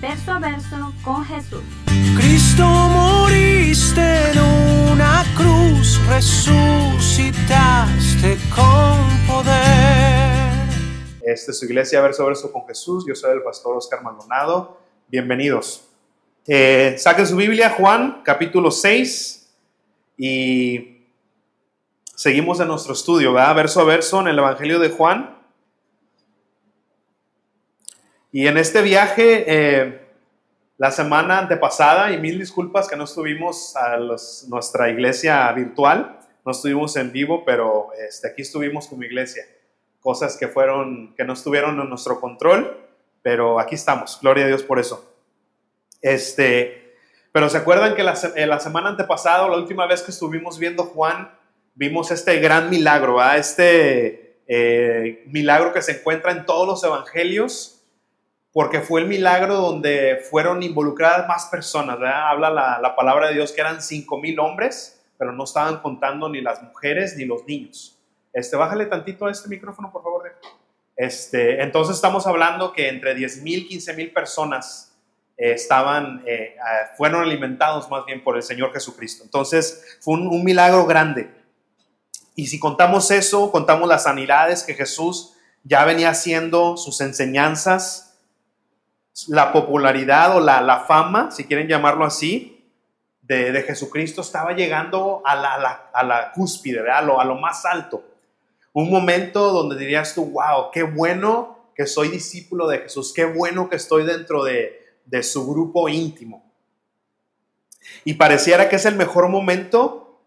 verso a verso con Jesús. Cristo moriste en una cruz, resucitaste con poder. Esta es su iglesia verso a verso con Jesús. Yo soy el pastor Oscar Maldonado. Bienvenidos. Eh, saquen su Biblia, Juan, capítulo 6, y seguimos en nuestro estudio, ¿verdad? Verso a verso en el Evangelio de Juan. Y en este viaje, eh, la semana antepasada, y mil disculpas que no estuvimos a nuestra iglesia virtual, no estuvimos en vivo, pero este, aquí estuvimos como iglesia. Cosas que fueron, que no estuvieron en nuestro control, pero aquí estamos. Gloria a Dios por eso. Este, pero se acuerdan que la, eh, la, semana antepasada, la última vez que estuvimos viendo Juan, vimos este gran milagro, este eh, milagro que se encuentra en todos los evangelios, porque fue el milagro donde fueron involucradas más personas. Habla la, la, palabra de Dios que eran cinco mil hombres, pero no estaban contando ni las mujeres ni los niños. Este, bájale tantito a este micrófono, por favor. Este, entonces estamos hablando que entre 10 mil, 15 mil personas eh, estaban, eh, fueron alimentados más bien por el Señor Jesucristo. Entonces fue un, milagro grande. Y si contamos eso, contamos las sanidades que Jesús ya venía haciendo, sus enseñanzas, la popularidad o la, fama, si quieren llamarlo así, de, Jesucristo estaba llegando a la, a la, cúspide, a lo, a lo más alto. Un momento donde dirías tú, wow, qué bueno que soy discípulo de Jesús, qué bueno que estoy dentro de, de su grupo íntimo. Y pareciera que es el mejor momento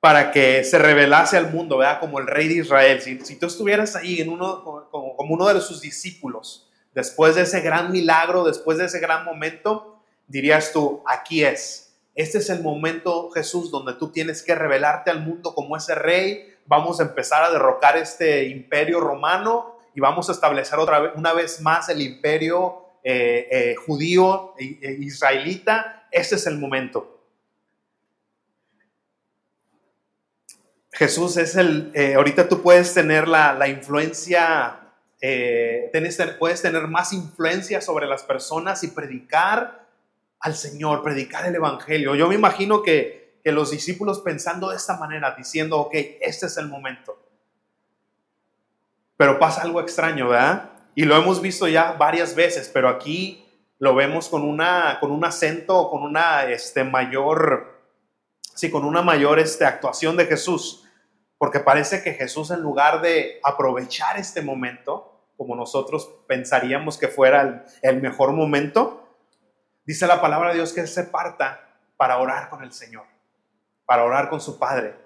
para que se revelase al mundo, ¿verdad? Como el rey de Israel. Si, si tú estuvieras ahí en uno, como uno de sus discípulos, después de ese gran milagro, después de ese gran momento, dirías tú, aquí es. Este es el momento, Jesús, donde tú tienes que revelarte al mundo como ese rey. Vamos a empezar a derrocar este imperio romano y vamos a establecer otra vez, una vez más el imperio eh, eh, judío, e, e israelita, ese es el momento. Jesús es el, eh, ahorita tú puedes tener la, influencia, puedes tener más influencia sobre las personas y predicar al Señor, predicar el Evangelio. Yo me imagino que, que los discípulos pensando de esta manera, diciendo, ok, este es el momento. Pero pasa algo extraño, ¿verdad? Y lo hemos visto ya varias veces, pero aquí lo vemos con, una, con un acento, con una este, mayor, sí, con una mayor este, actuación de Jesús. Porque parece que Jesús en lugar de aprovechar este momento, como nosotros pensaríamos que fuera el, mejor momento, dice la palabra de Dios que se parta para orar con el Señor, para orar con su Padre.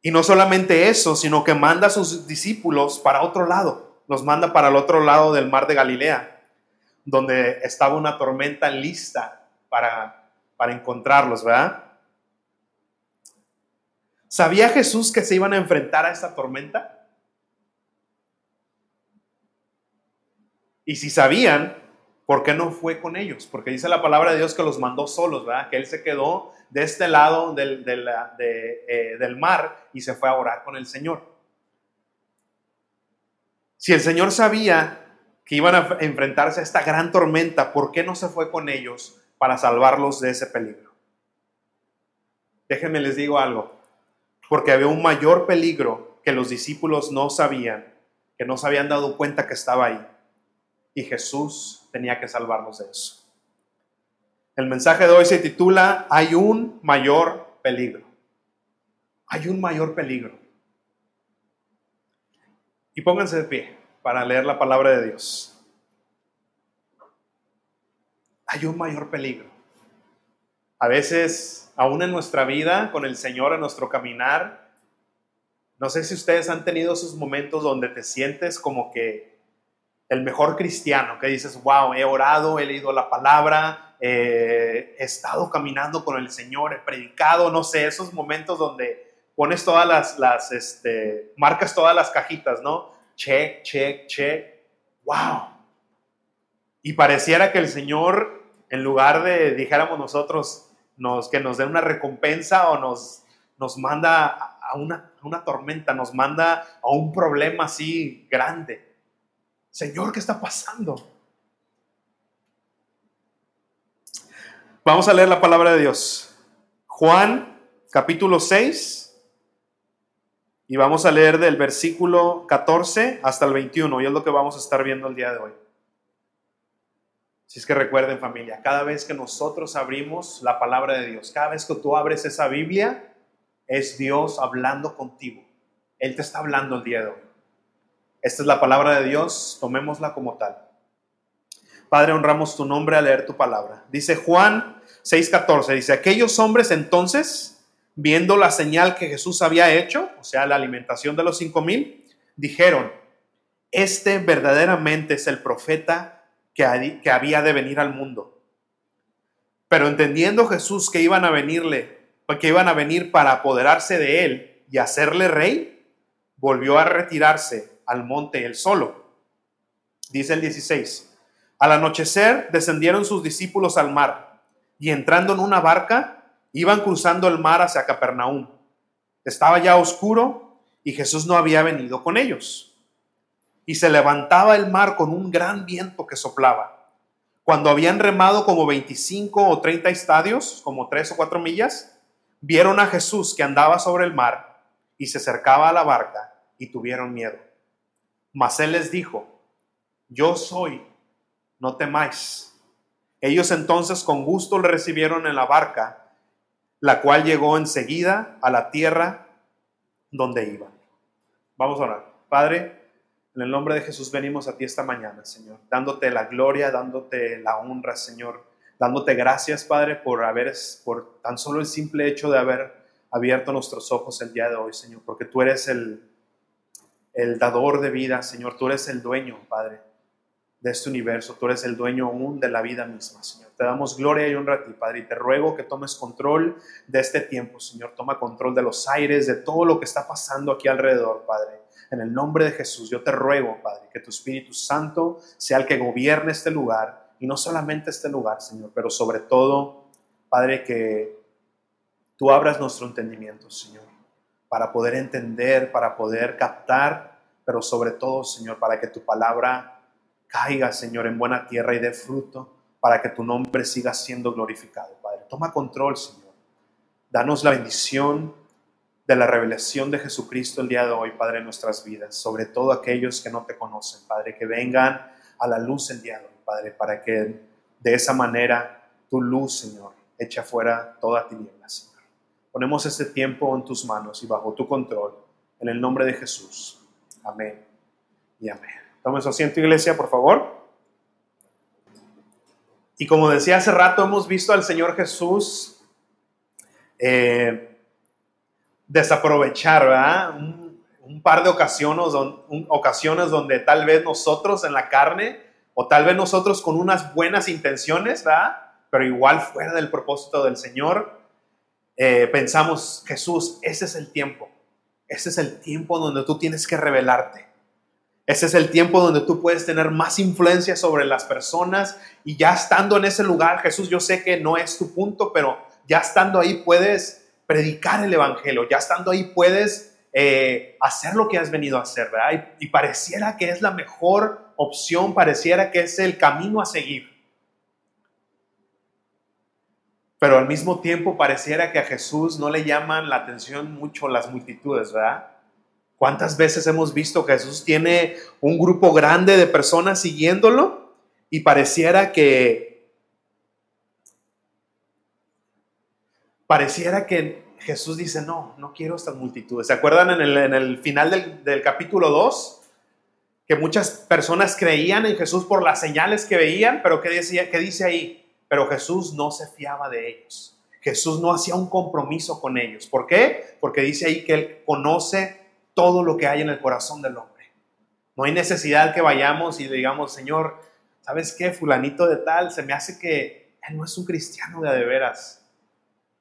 Y no solamente eso, sino que manda a sus discípulos para otro lado, los manda para el otro lado del mar de Galilea, donde estaba una tormenta lista para, para encontrarlos, ¿verdad? ¿Sabía Jesús que se iban a enfrentar a esta tormenta? Y si sabían, ¿por qué no fue con ellos? Porque dice la palabra de Dios que los mandó solos, ¿verdad? Que Él se quedó de este lado del, eh, del mar y se fue a orar con el Señor. Si el Señor sabía que iban a enfrentarse a esta gran tormenta, ¿por qué no se fue con ellos para salvarlos de ese peligro? Déjenme les digo algo, porque había un mayor peligro que los discípulos no sabían, que no se habían dado cuenta que estaba ahí. Y Jesús tenía que salvarlos de eso. El mensaje de hoy se titula Hay un mayor peligro. Hay un mayor peligro. Y pónganse de pie para leer la palabra de Dios. Hay un mayor peligro. A veces, aún en nuestra vida, con el Señor, en nuestro caminar, no sé si ustedes han tenido esos momentos donde te sientes como que el mejor cristiano, que dices, wow, he orado, he leído la palabra, eh, he estado caminando con el Señor, he predicado, no sé, esos momentos donde pones todas las, las este, marcas todas las cajitas, ¿no? Check, check, check, wow. Y pareciera que el Señor, en lugar de, dijéramos nosotros, nos, que nos dé una recompensa o nos, nos manda a una, a una tormenta, nos manda a un problema así grande. Señor, ¿qué está pasando? Vamos a leer la palabra de Dios. Juan capítulo 6 y vamos a leer del versículo 14 hasta el 21 y es lo que vamos a estar viendo el día de hoy. Si es que recuerden familia, cada vez que nosotros abrimos la palabra de Dios, cada vez que tú abres esa Biblia, es Dios hablando contigo. Él te está hablando el día de hoy. Esta es la palabra de Dios, tomémosla como tal. Padre, honramos tu nombre al leer tu palabra. Dice Juan 6:14, dice, aquellos hombres entonces, viendo la señal que Jesús había hecho, o sea, la alimentación de los cinco mil, dijeron, este verdaderamente es el profeta que, había de venir al mundo. Pero entendiendo Jesús que iban a venirle, que iban a venir para apoderarse de él y hacerle rey, volvió a retirarse al monte él solo. Dice el 16. Al anochecer descendieron sus discípulos al mar y entrando en una barca iban cruzando el mar hacia Capernaum. Estaba ya oscuro y Jesús no había venido con ellos. Y se levantaba el mar con un gran viento que soplaba. Cuando habían remado como 25 o 30 estadios, como 3 o 4 millas, vieron a Jesús que andaba sobre el mar y se acercaba a la barca y tuvieron miedo. Mas él les dijo, yo soy, no temáis. Ellos entonces con gusto le recibieron en la barca, la cual llegó enseguida a la tierra donde iban. Vamos a orar. Padre, en el nombre de Jesús venimos a ti esta mañana, Señor, dándote la gloria, dándote la honra, Señor, dándote gracias, Padre, por haber, por tan solo el simple hecho de haber abierto nuestros ojos el día de hoy, Señor, porque tú eres el el dador de vida, Señor. Tú eres el dueño, Padre, de este universo. Tú eres el dueño aún de la vida misma, Señor. Te damos gloria y honra a ti, Padre, y te ruego que tomes control de este tiempo, Señor. Toma control de los aires, de todo lo que está pasando aquí alrededor, Padre. En el nombre de Jesús, yo te ruego, Padre, que tu Espíritu Santo sea el que gobierne este lugar, y no solamente este lugar, Señor, pero sobre todo, Padre, que tú abras nuestro entendimiento, Señor para poder entender, para poder captar, pero sobre todo, Señor, para que tu palabra caiga, Señor, en buena tierra y dé fruto, para que tu nombre siga siendo glorificado, Padre. Toma control, Señor. Danos la bendición de la revelación de Jesucristo el día de hoy, Padre, en nuestras vidas, sobre todo aquellos que no te conocen, Padre, que vengan a la luz el día de hoy, Padre, para que de esa manera tu luz, Señor, eche fuera toda tiniebla, Señor. Ponemos este tiempo en tus manos y bajo tu control, en el nombre de Jesús. Amén y amén. Tome su asiento, iglesia, por favor. Y como decía hace rato, hemos visto al Señor Jesús eh, desaprovechar, ¿verdad? Un, par de ocasiones, ocasiones donde tal vez nosotros en la carne, o tal vez nosotros con unas buenas intenciones, ¿verdad? Pero igual fuera del propósito del Señor, eh, pensamos, Jesús, ese es el tiempo. Ese es el tiempo donde tú tienes que revelarte. Ese es el tiempo donde tú puedes tener más influencia sobre las personas y ya estando en ese lugar, Jesús, yo sé que no es tu punto, pero ya estando ahí puedes predicar el Evangelio, ya estando ahí puedes eh, hacer lo que has venido a hacer, y pareciera que es la mejor opción, pareciera que es el camino a seguir. Pero al mismo tiempo pareciera que a Jesús no le llaman la atención mucho las multitudes, ¿verdad? ¿Cuántas veces hemos visto que Jesús tiene un grupo grande de personas siguiéndolo y pareciera que pareciera que Jesús dice, no, no quiero estas multitudes. ¿Se acuerdan en el, final del, del capítulo 2? Que muchas personas creían en Jesús por las señales que veían, pero ¿qué, decía, qué dice ahí? Pero Jesús no se fiaba de ellos. Jesús no hacía un compromiso con ellos. ¿Por qué? Porque dice ahí que Él conoce todo lo que hay en el corazón del hombre. No hay necesidad que vayamos y digamos, Señor, ¿sabes qué? Fulanito de tal, se me hace que él no es un cristiano de, de veras.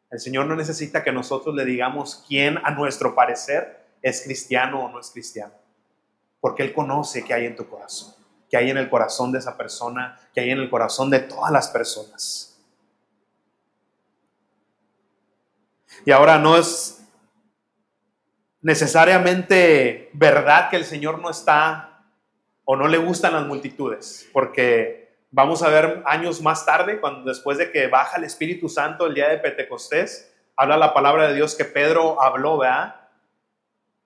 El Señor no necesita que nosotros le digamos quién, a nuestro parecer, es cristiano o no es cristiano. Porque Él conoce qué hay en tu corazón, qué hay en el corazón de esa persona, qué hay en el corazón de todas las personas. Y ahora no es necesariamente verdad que el Señor no está o no le gustan las multitudes, porque vamos a ver años más tarde, cuando después de que baja el Espíritu Santo el día de Pentecostés, habla la palabra de Dios que Pedro habló, ¿verdad?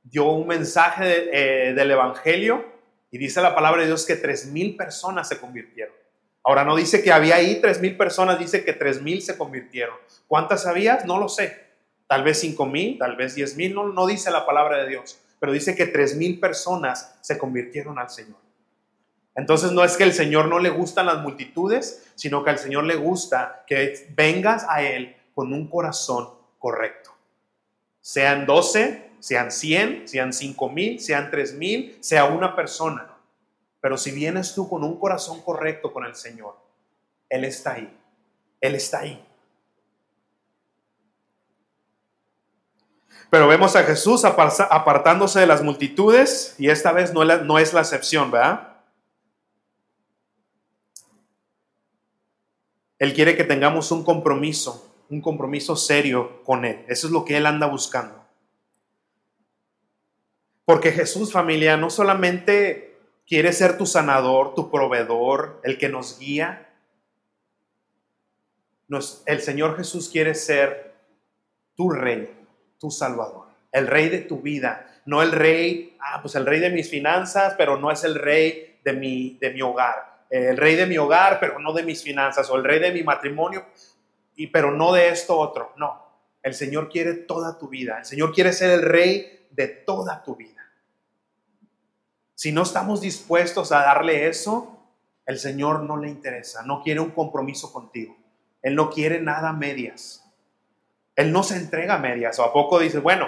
Dio un mensaje eh, del Evangelio y dice la palabra de Dios que tres mil personas se convirtieron. Ahora no dice que había ahí tres mil personas, dice que tres mil se convirtieron. ¿Cuántas había? No lo sé tal vez cinco mil, tal vez diez mil, no, no dice la palabra de Dios, pero dice que tres mil personas se convirtieron al Señor. Entonces no es que el Señor no le gustan las multitudes, sino que al Señor le gusta que vengas a Él con un corazón correcto. Sean doce, sean cien, sean cinco mil, sean tres mil, sea una persona. Pero si vienes tú con un corazón correcto con el Señor, Él está ahí. Él está ahí. Pero vemos a Jesús apartándose de las multitudes y esta vez no es la excepción, ¿verdad? Él quiere que tengamos un compromiso, un compromiso serio con Él. Eso es lo que Él anda buscando. Porque Jesús, familia, no solamente quiere ser tu sanador, tu proveedor, el que nos guía. el Señor Jesús quiere ser tu rey tu Salvador, el rey de tu vida, no el rey, ah, pues el rey de mis finanzas, pero no es el rey de mi, de mi hogar, el rey de mi hogar, pero no de mis finanzas, o el rey de mi matrimonio, y, pero no de esto otro, no. El Señor quiere toda tu vida, el Señor quiere ser el rey de toda tu vida. Si no estamos dispuestos a darle eso, el Señor no le interesa, no quiere un compromiso contigo. Él no quiere nada medias. Él no se entrega a medias. ¿O a poco dice, bueno,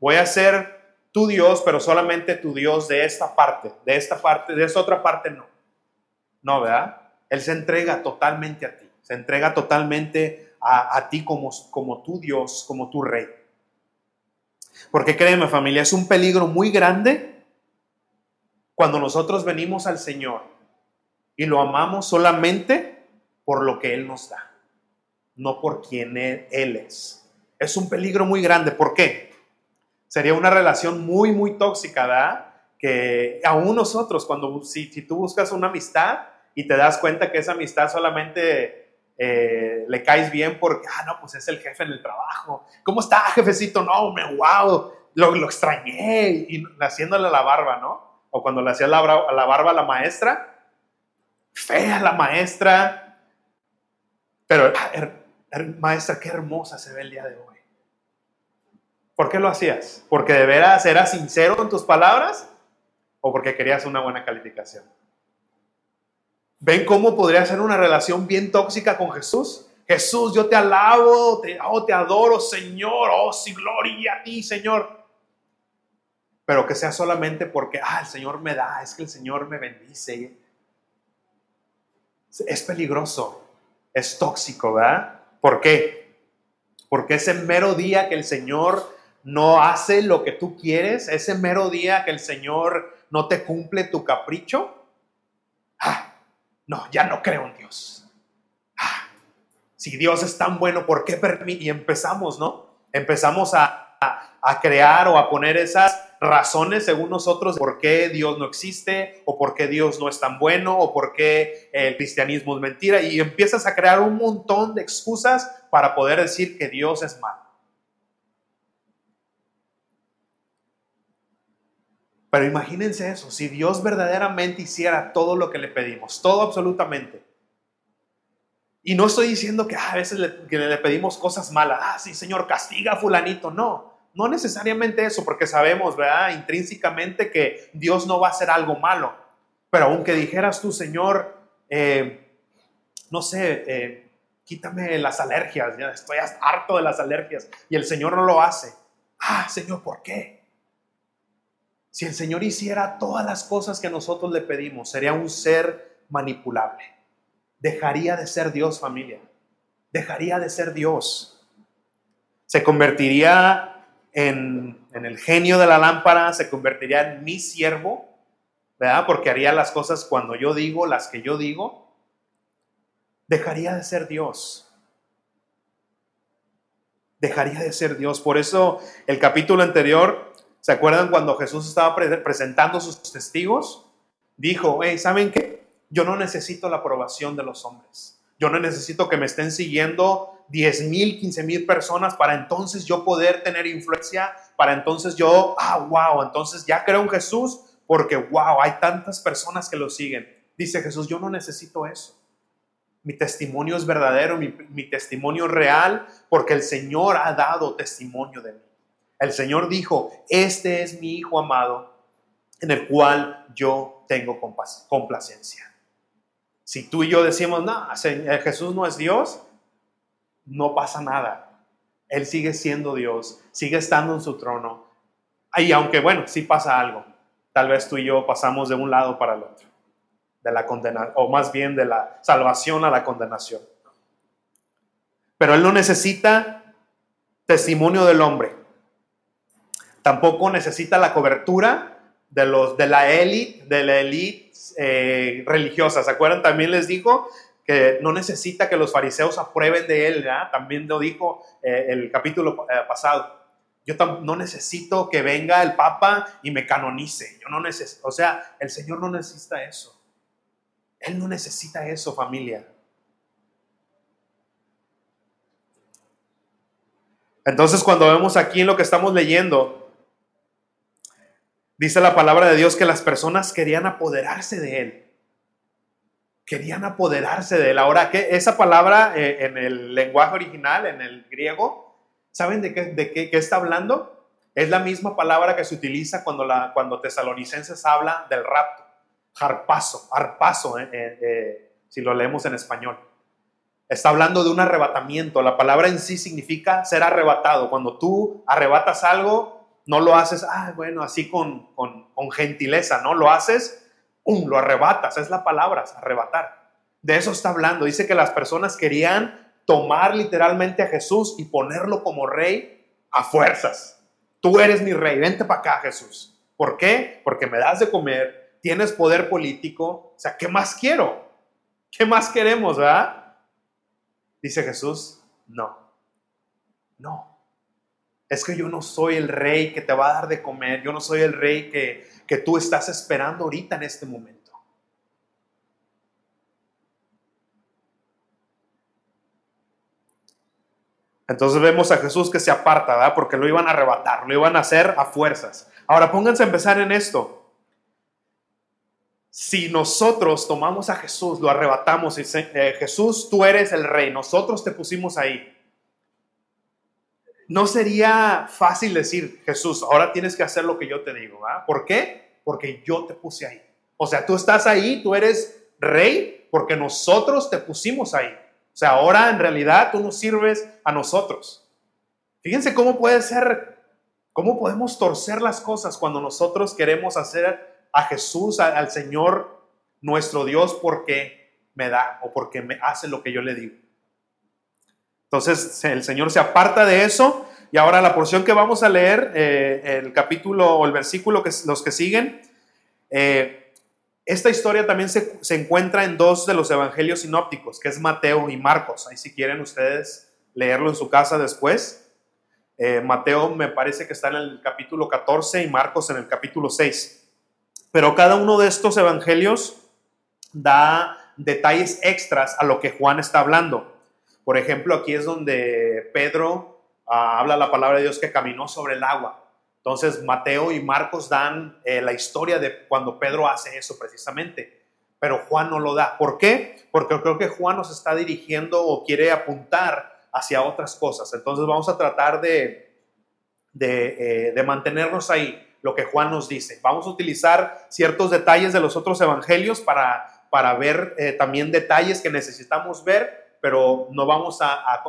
voy a ser tu Dios, pero solamente tu Dios de esta parte, de esta parte, de esta otra parte no? No, ¿verdad? Él se entrega totalmente a ti, se entrega totalmente a, ti como, como tu Dios, como tu Rey. Porque créeme familia, es un peligro muy grande cuando nosotros venimos al Señor y lo amamos solamente por lo que Él nos da, no por quien Él es es un peligro muy grande. ¿Por qué? Sería una relación muy, muy tóxica, ¿verdad? Que aún nosotros, cuando si, si tú buscas una amistad y te das cuenta que esa amistad solamente eh, le caes bien porque, ah, no, pues es el jefe en el trabajo. ¿Cómo está, jefecito? No, me wow, lo, lo extrañé. Y haciéndole la barba, ¿no? O cuando le hacía la, la barba a la maestra, fea la maestra, pero, ah, maestra, qué hermosa se ve el día de hoy. ¿Por qué lo hacías? ¿Porque de veras eras sincero en tus palabras o porque querías una buena calificación? ¿Ven cómo podría ser una relación bien tóxica con Jesús? Jesús, yo te alabo, te, oh, te adoro, Señor, oh, sí, gloria a ti, Señor. Pero que sea solamente porque, ah, el Señor me da, es que el Señor me bendice. Es peligroso, es tóxico, ¿verdad? ¿Por qué? Porque ese mero día que el Señor no hace lo que tú quieres, ese mero día que el Señor no te cumple tu capricho, ah, no, ya no creo en Dios. Ah, si Dios es tan bueno, ¿por qué permite? Y empezamos, ¿no? Empezamos a, a crear o a poner esas razones según nosotros por qué Dios no existe o por qué Dios no es tan bueno o por qué el cristianismo es mentira y empiezas a crear un montón de excusas para poder decir que Dios es malo. Pero imagínense eso, si Dios verdaderamente hiciera todo lo que le pedimos, todo absolutamente. Y no estoy diciendo que ah, a veces le, le pedimos cosas malas, ah, sí, Señor, castiga a fulanito, no. No necesariamente eso, porque sabemos, ¿verdad? Intrínsecamente que Dios no va a hacer algo malo. Pero aunque dijeras tú, Señor, eh, no sé, eh, quítame las alergias, ya estoy harto de las alergias, y el Señor no lo hace. Ah, Señor, ¿por qué? Si el Señor hiciera todas las cosas que nosotros le pedimos, sería un ser manipulable. Dejaría de ser Dios, familia. Dejaría de ser Dios. Se convertiría en, el genio de la lámpara, se convertiría en mi siervo, ¿verdad? Porque haría las cosas cuando yo digo, las que yo digo. Dejaría de ser Dios dejaría de ser Dios. Por eso el capítulo anterior, ¿se acuerdan cuando Jesús estaba presentando sus testigos? Dijo, hey, ¿saben qué? Yo no necesito la aprobación de los hombres. Yo no necesito que me estén siguiendo 10 mil, 15 mil personas para entonces yo poder tener influencia, para entonces yo, ah, wow, entonces ya creo en Jesús porque, wow, hay tantas personas que lo siguen. Dice Jesús, yo no necesito eso. Mi testimonio es verdadero, mi, testimonio real, porque el Señor ha dado testimonio de mí. El Señor dijo, este es mi Hijo amado, en el cual yo tengo complacencia. Si tú y yo decimos, no, eh, Jesús no es Dios, no pasa nada. Él sigue siendo Dios, sigue estando en su trono. Y aunque, bueno, sí pasa algo. Tal vez tú y yo pasamos de un lado para el otro de la condenación, o más bien de la salvación a la condenación. Pero él no necesita testimonio del hombre. Tampoco necesita la cobertura de, los, de la élite, de la élite eh, religiosa. ¿Se acuerdan? También les dijo que no necesita que los fariseos aprueben de él. También lo dijo eh, el capítulo eh, pasado. Yo no necesito que venga el Papa y me canonice. Yo no necesito, o sea, el Señor no necesita eso. Él no necesita eso, familia. Entonces, cuando vemos aquí en lo que estamos leyendo, dice la palabra de Dios que las personas querían apoderarse de Él. Querían apoderarse de Él. Ahora, que esa palabra eh, en el lenguaje original, en el griego, ¿saben de qué, de qué, está hablando? Es la misma palabra que se utiliza cuando, la, cuando tesalonicenses habla del rapto harpazo, harpazo, eh, eh, si lo leemos en español. Está hablando de un arrebatamiento. La palabra en sí significa ser arrebatado. Cuando tú arrebatas algo, no lo haces, ah, bueno, así con, con, gentileza, ¿no? Lo haces, um, lo arrebatas. Es la palabra, arrebatar. De eso está hablando. Dice que las personas querían tomar literalmente a Jesús y ponerlo como rey a fuerzas. Tú eres mi rey, vente para acá, Jesús. ¿Por qué? Porque me das de comer, tienes poder político, o sea, ¿qué más quiero? ¿Qué más queremos, verdad? Dice Jesús, no, no. Es que yo no soy el rey que te va a dar de comer, yo no soy el rey que, que tú estás esperando ahorita en este momento. Entonces vemos a Jesús que se aparta, ¿verdad? Porque lo iban a arrebatar, lo iban a hacer a fuerzas. Ahora pónganse a empezar en esto si nosotros tomamos a Jesús, lo arrebatamos y eh, Jesús, tú eres el rey, nosotros te pusimos ahí. No sería fácil decir, Jesús, ahora tienes que hacer lo que yo te digo. ¿ah? ¿Por qué? Porque yo te puse ahí. O sea, tú estás ahí, tú eres rey porque nosotros te pusimos ahí. O sea, ahora en realidad tú nos sirves a nosotros. Fíjense cómo puede ser, cómo podemos torcer las cosas cuando nosotros queremos hacer a Jesús, al Señor nuestro Dios, porque me da o porque me hace lo que yo le digo. Entonces el Señor se aparta de eso y ahora la porción que vamos a leer, eh, el capítulo o el versículo que los que siguen, eh, esta historia también se, encuentra en dos de los evangelios sinópticos, que es Mateo y Marcos. Ahí si quieren ustedes leerlo en su casa después. Eh, Mateo me parece que está en el capítulo 14 y Marcos en el capítulo 6. Pero cada uno de estos evangelios da detalles extras a lo que Juan está hablando. Por ejemplo, aquí es donde Pedro ah, habla la palabra de Dios que caminó sobre el agua. Entonces, Mateo y Marcos dan eh, la historia de cuando Pedro hace eso precisamente. Pero Juan no lo da. ¿Por qué? Porque creo que Juan nos está dirigiendo o quiere apuntar hacia otras cosas. Entonces, vamos a tratar de, de, eh, mantenernos ahí lo que Juan nos dice. Vamos a utilizar ciertos detalles de los otros evangelios para, para ver eh, también detalles que necesitamos ver, pero no vamos a,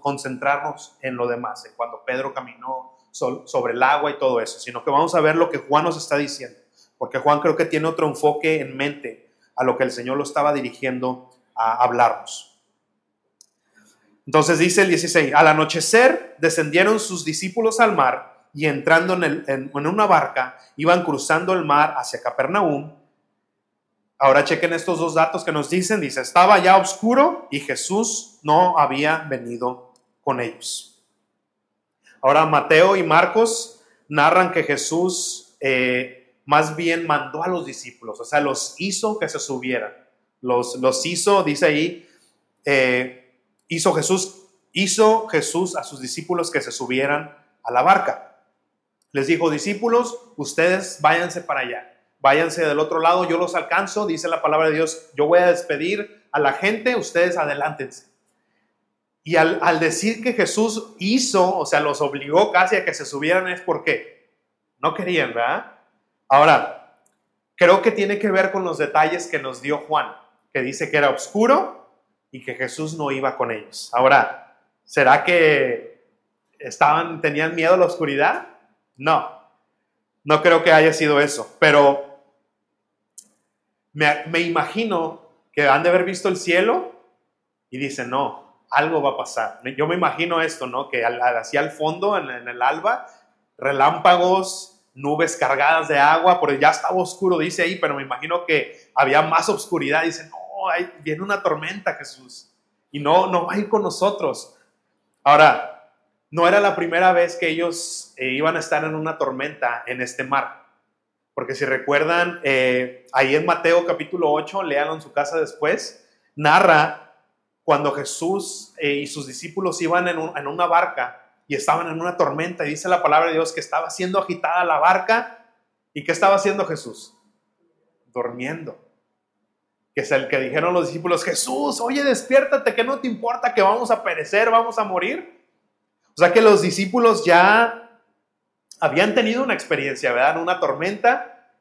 concentrarnos en lo demás, en cuando Pedro caminó sobre el agua y todo eso, sino que vamos a ver lo que Juan nos está diciendo, porque Juan creo que tiene otro enfoque en mente a lo que el Señor lo estaba dirigiendo a hablarnos. Entonces dice el 16, al anochecer descendieron sus discípulos al mar y entrando en- en una barca iban cruzando el mar hacia Capernaum. Ahora chequen estos dos datos que nos dicen. Dice, estaba ya oscuro y Jesús no había venido con ellos. Ahora Mateo y Marcos narran que Jesús eh, más bien mandó a los discípulos, o sea, los hizo que se subieran. Los, los hizo, dice ahí, eh, hizo Jesús, hizo Jesús a sus discípulos que se subieran a la barca. Les dijo, discípulos, ustedes váyanse para allá váyanse del otro lado, yo los alcanzo, dice la palabra de Dios, yo voy a despedir a la gente, ustedes adelántense. Y al, decir que Jesús hizo, o sea, los obligó casi a que se subieran, es porque no querían, ¿verdad? Ahora, creo que tiene que ver con los detalles que nos dio Juan, que dice que era oscuro y que Jesús no iba con ellos. Ahora, ¿será que estaban, tenían miedo a la oscuridad? No, no creo que haya sido eso, pero me, imagino que han de haber visto el cielo y dicen, no, algo va a pasar. Yo me imagino esto, ¿no? Que hacia el fondo, en, el alba, relámpagos, nubes cargadas de agua, porque ya estaba oscuro, dice ahí, pero me imagino que había más oscuridad. Dicen, no, hay, viene una tormenta, Jesús, y no, no va a ir con nosotros. Ahora, no era la primera vez que ellos eh, iban a estar en una tormenta en este mar. Porque si recuerdan, eh, ahí en Mateo capítulo 8, léanlo en su casa después, narra cuando Jesús eh, y sus discípulos iban en, en, una barca y estaban en una tormenta. Y dice la palabra de Dios que estaba siendo agitada la barca. ¿Y qué estaba haciendo Jesús? Durmiendo. Que es el que dijeron los discípulos, Jesús, oye, despiértate, que no te importa que vamos a perecer, vamos a morir. O sea que los discípulos ya habían tenido una experiencia, ¿verdad? Una tormenta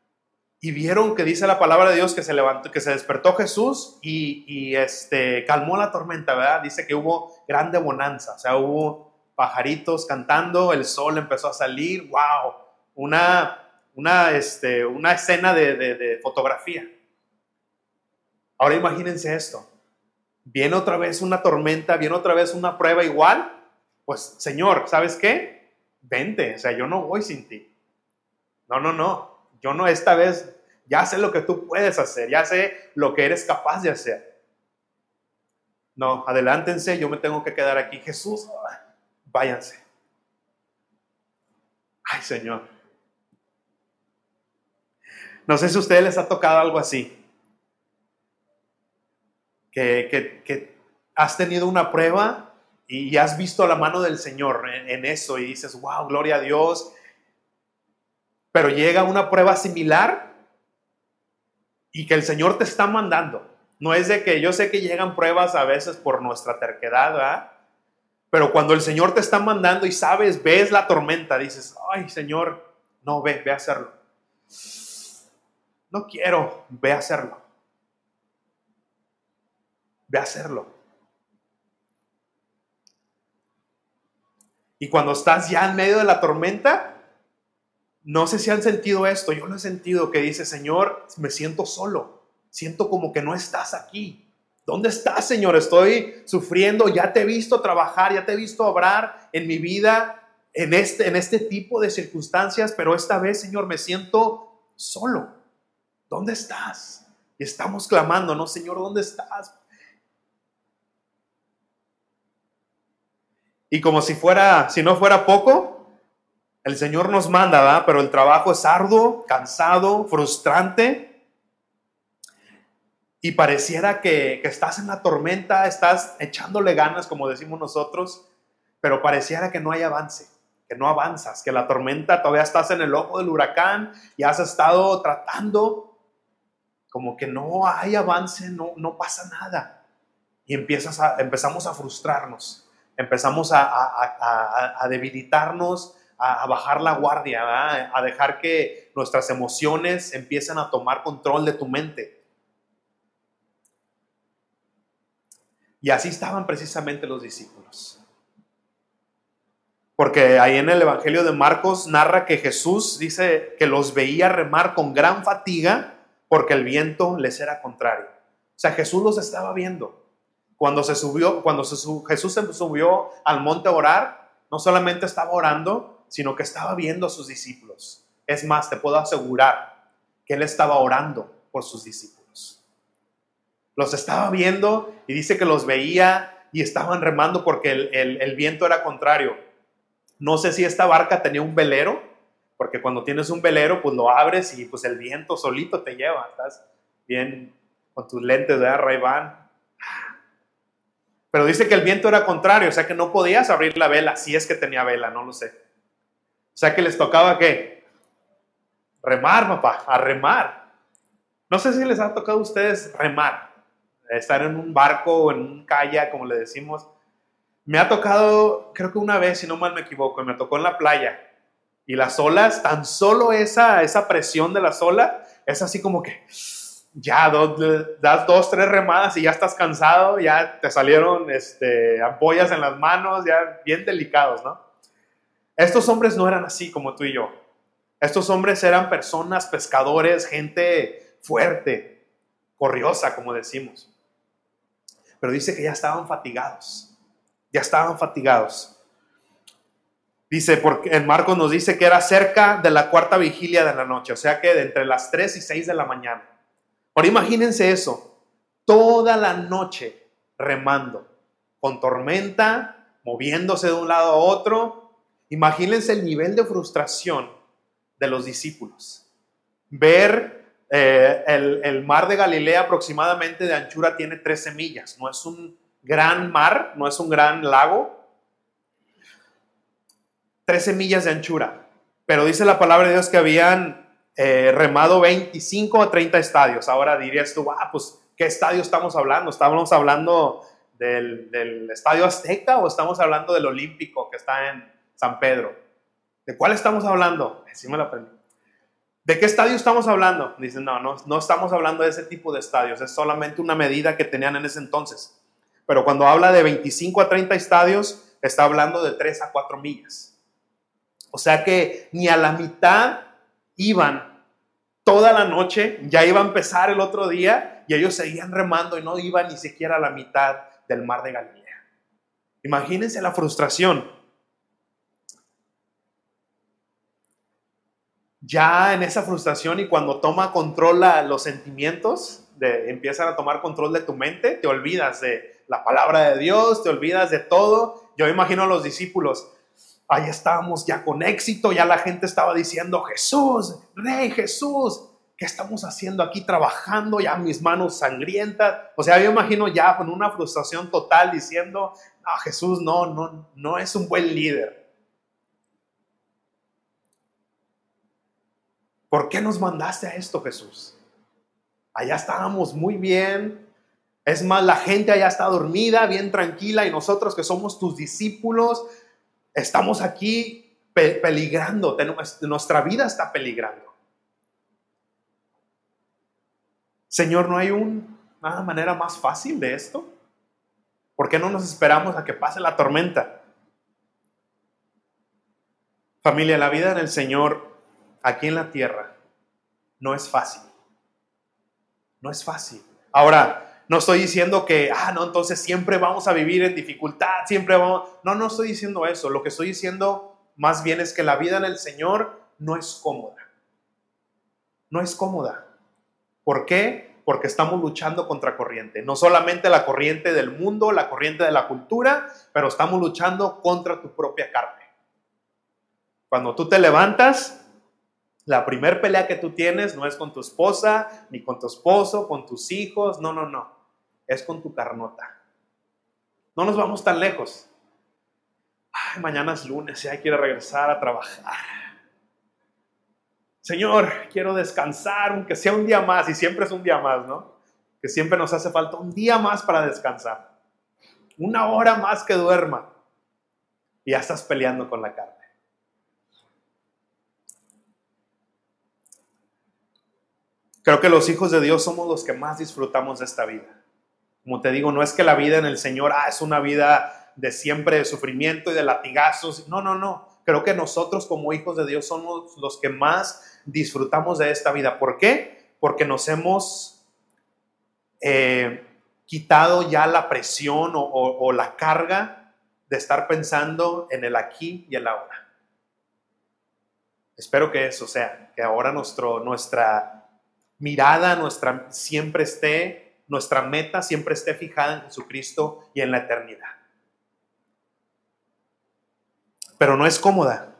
y vieron que dice la palabra de Dios que se levantó, que se despertó Jesús y, y, este, calmó la tormenta, ¿verdad? Dice que hubo grande bonanza, o sea, hubo pajaritos cantando, el sol empezó a salir, wow, una, una, este, una escena de, de, de fotografía. Ahora imagínense esto, viene otra vez una tormenta, viene otra vez una prueba igual, pues Señor, ¿sabes qué? Vente, o sea, yo no voy sin ti. No, no, no, yo no esta vez, ya sé lo que tú puedes hacer, ya sé lo que eres capaz de hacer. No, adelántense, yo me tengo que quedar aquí. Jesús, váyanse. Ay, Señor. No sé si a ustedes les ha tocado algo así. Que, que, que has tenido una prueba y has visto la mano del Señor en, eso y dices, wow, gloria a Dios. Pero llega una prueba similar y que el Señor te está mandando. No es de que yo sé que llegan pruebas a veces por nuestra terquedad. Pero cuando el Señor te está mandando y sabes, ves la tormenta, dices, ay Señor, no, ve, ve a hacerlo. No quiero, ve a hacerlo. Ve a hacerlo. Y cuando estás ya en medio de la tormenta, no sé si han sentido esto, yo lo he sentido que dice, Señor, me siento solo, siento como que no estás aquí. ¿Dónde estás, Señor? Estoy sufriendo, ya te he visto trabajar, ya te he visto obrar en mi vida en este, en este tipo de circunstancias, pero esta vez, Señor, me siento solo. ¿Dónde estás? Y estamos clamando, ¿no? Señor, ¿dónde estás? Y como si fuera, si no fuera poco, el Señor nos manda, ¿verdad? Pero el trabajo es arduo, cansado, frustrante. Y pareciera que, que, estás en la tormenta, estás echándole ganas, como decimos nosotros, pero pareciera que no hay avance, que no avanzas, que la tormenta todavía estás en el ojo del huracán y has estado tratando, como que no hay avance, no, no pasa nada. Y empiezas a, empezamos a frustrarnos, empezamos a, debilitarnos, a, bajar la guardia, a dejar que nuestras emociones empiecen a tomar control de tu mente. Y así estaban precisamente los discípulos. Porque ahí en el Evangelio de Marcos narra que Jesús dice que los veía remar con gran fatiga porque el viento les era contrario. O sea, Jesús los estaba viendo. Cuando se subió, cuando Jesús se subió al monte a orar, no solamente estaba orando, sino que estaba viendo a sus discípulos. Es más, te puedo asegurar que él estaba orando por sus discípulos. Los estaba viendo y dice que los veía y estaban remando porque el, viento era contrario. No sé si esta barca tenía un velero, porque cuando tienes un velero, pues lo abres y pues el viento solito te lleva. Estás bien con tus lentes de ray van. Pero dice que el viento era contrario, o sea que no podías abrir la vela, si es que tenía vela, no lo sé. O sea que les tocaba que remar, papá, a remar. No sé si les ha tocado a ustedes remar estar en un barco o en un kayak, como le decimos. Me ha tocado, creo que una vez, si no mal me equivoco, me tocó en la playa. Y las olas, tan solo esa, esa presión de las olas, es así como que ya das dos, tres remadas y ya estás cansado, ya te salieron este, ampollas en las manos, ya bien delicados, ¿no? Estos hombres no eran así como tú y yo. Estos hombres eran personas, pescadores, gente fuerte, corriosa, como decimos pero dice que ya estaban fatigados, ya estaban fatigados. Dice, porque Marcos nos dice que era cerca de la cuarta vigilia de la noche, o sea que de entre las 3 y 6 de la mañana. Ahora imagínense eso, toda la noche remando, con tormenta, moviéndose de un lado a otro. Imagínense el nivel de frustración de los discípulos. Ver eh, el, mar de Galilea aproximadamente de anchura tiene 13 millas. No es un gran mar, no es un gran lago. 13 millas de anchura. Pero dice la palabra de Dios que habían eh, remado 25 a 30 estadios. Ahora dirías tú, ah, pues, ¿qué estadio estamos hablando? ¿Estamos hablando del, Estadio Azteca o estamos hablando del Olímpico que está en San Pedro? ¿De cuál estamos hablando? Sí me lo aprendí. ¿De qué estadio estamos hablando? Dicen, no, no, no estamos hablando de ese tipo de estadios, es solamente una medida que tenían en ese entonces. Pero cuando habla de 25 a 30 estadios, está hablando de 3 a 4 millas. O sea que ni a la mitad iban toda la noche, ya iba a empezar el otro día y ellos seguían remando y no iban ni siquiera a la mitad del mar de Galilea. Imagínense la frustración. ya en esa frustración y cuando toma control los sentimientos, de, empiezan a tomar control de tu mente, te olvidas de la palabra de Dios, te olvidas de todo. Yo imagino a los discípulos, ahí estábamos ya con éxito, ya la gente estaba diciendo, Jesús, Rey Jesús, ¿qué estamos haciendo aquí trabajando? Ya mis manos sangrientas. O sea, yo imagino ya con una frustración total diciendo, ah, Jesús no, no, no es un buen líder. ¿Por qué nos mandaste a esto, Jesús? Allá estábamos muy bien. Es más, la gente allá está dormida, bien tranquila, y nosotros que somos tus discípulos, estamos aquí peligrando. Nuestra vida está peligrando. Señor, ¿no hay una manera más fácil de esto? ¿Por qué no nos esperamos a que pase la tormenta? Familia, la vida en el Señor aquí en la tierra no es fácil. No es fácil. Ahora, no estoy diciendo que, ah, no, entonces siempre vamos a vivir en dificultad, siempre vamos... No, no estoy diciendo eso. Lo que estoy diciendo más bien es que la vida en el Señor no es cómoda. No es cómoda. ¿Por qué? Porque estamos luchando contra corriente. No solamente la corriente del mundo, la corriente de la cultura, pero estamos luchando contra tu propia carne. Cuando tú te levantas, la primer pelea que tú tienes no es con tu esposa, ni con tu esposo, con tus hijos, no, no, no, es con tu carnota. No nos vamos tan lejos. Ay, mañana es lunes, ya quiero regresar a trabajar. Señor, quiero descansar, aunque sea un día más, y siempre es un día más, ¿no? Que siempre nos hace falta un día más para descansar. Una hora más que duerma. Y ya estás peleando con la carne. Creo que los hijos de Dios somos los que más disfrutamos de esta vida. Como te digo, no es que la vida en el Señor ah, es una vida de siempre de sufrimiento y de latigazos. No, no, no. Creo que nosotros como hijos de Dios somos los que más disfrutamos de esta vida. ¿Por qué? Porque nos hemos eh, quitado ya la presión o, la carga de estar pensando en el aquí y el ahora. Espero que eso sea, que ahora nuestro, nuestra mirada, nuestra siempre esté, nuestra meta siempre esté fijada en Jesucristo y en la eternidad. Pero no es cómoda,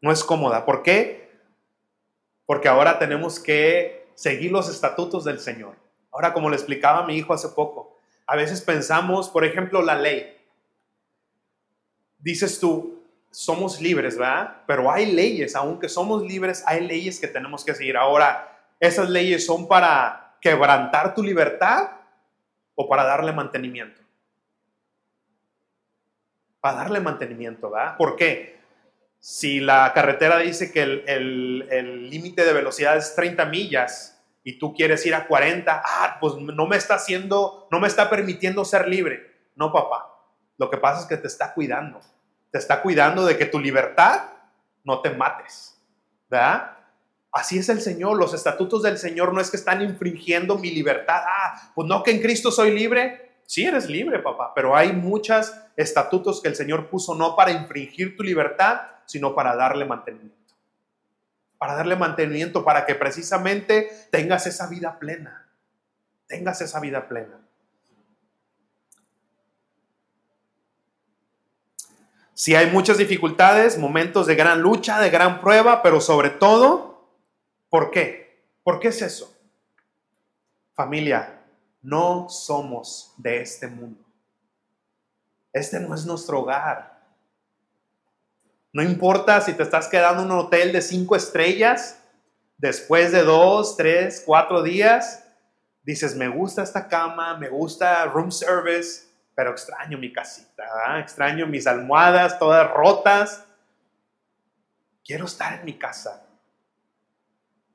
no es cómoda. ¿Por qué? Porque ahora tenemos que seguir los estatutos del Señor. Ahora, como le explicaba a mi hijo hace poco, a veces pensamos, por ejemplo, la ley. Dices tú, somos libres, ¿verdad? Pero hay leyes, aunque somos libres, hay leyes que tenemos que seguir. Ahora, ¿esas leyes son para quebrantar tu libertad o para darle mantenimiento? Para darle mantenimiento, ¿verdad? ¿Por qué? Si la carretera dice que el límite de velocidad es 30 millas y tú quieres ir a 40, ah, pues no me está haciendo, no me está permitiendo ser libre. No, papá. Lo que pasa es que te está cuidando te está cuidando de que tu libertad no te mates, ¿verdad? Así es el Señor, los estatutos del Señor no es que están infringiendo mi libertad. Ah, pues no que en Cristo soy libre. Sí eres libre, papá, pero hay muchos estatutos que el Señor puso no para infringir tu libertad, sino para darle mantenimiento. Para darle mantenimiento, para que precisamente tengas esa vida plena. Tengas esa vida plena. Si hay muchas dificultades, momentos de gran lucha, de gran prueba, pero sobre todo, ¿por qué? ¿Por qué es eso? Familia, no somos de este mundo. Este no es nuestro hogar. No importa si te estás quedando en un hotel de cinco estrellas, después de dos, tres, cuatro días, dices, me gusta esta cama, me gusta room service, pero extraño mi casita, extraño mis almohadas todas rotas. Quiero estar en mi casa.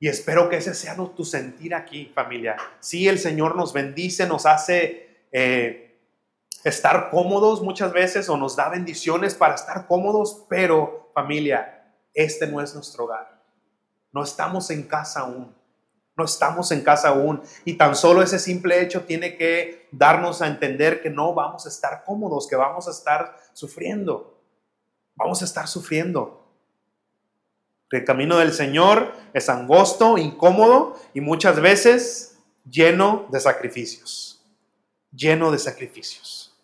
Y espero que ese sea tu sentir aquí, familia. Sí, el Señor nos bendice, nos hace eh, estar cómodos muchas veces o nos da bendiciones para estar cómodos, pero familia, este no es nuestro hogar. No estamos en casa aún. No estamos en casa aún y tan solo ese simple hecho tiene que darnos a entender que no vamos a estar cómodos, que vamos a estar sufriendo. Vamos a estar sufriendo. El camino del Señor es angosto, incómodo y muchas veces lleno de sacrificios. Lleno de sacrificios.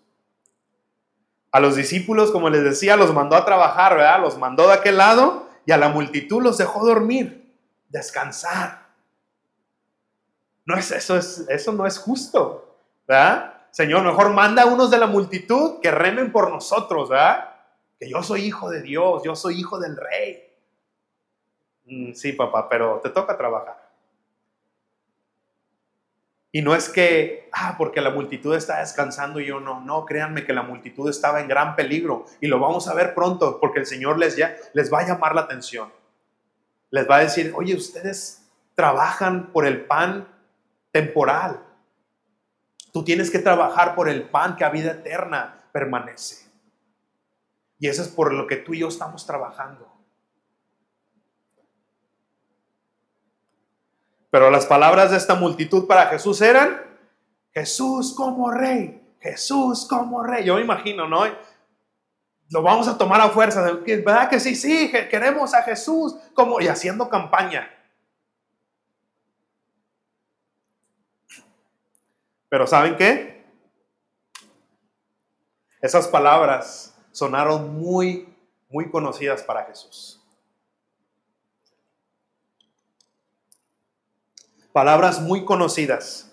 A los discípulos, como les decía, los mandó a trabajar, ¿verdad? Los mandó de aquel lado y a la multitud los dejó dormir, descansar. No es eso, es, eso no es justo, ¿verdad? Señor, mejor manda a unos de la multitud que remen por nosotros, ¿verdad? Que yo soy hijo de Dios, yo soy hijo del rey. Mm, sí, papá, pero te toca trabajar. Y no es que, ah, porque la multitud está descansando y yo no, no, créanme que la multitud estaba en gran peligro y lo vamos a ver pronto porque el Señor les, ya, les va a llamar la atención. Les va a decir, oye, ustedes trabajan por el pan temporal. Tú tienes que trabajar por el pan que a vida eterna permanece. Y eso es por lo que tú y yo estamos trabajando. Pero las palabras de esta multitud para Jesús eran, Jesús como rey, Jesús como rey. Yo me imagino, ¿no? Lo vamos a tomar a fuerza. ¿Verdad que sí? Sí, queremos a Jesús como y haciendo campaña. Pero ¿saben qué? Esas palabras sonaron muy, muy conocidas para Jesús. Palabras muy conocidas.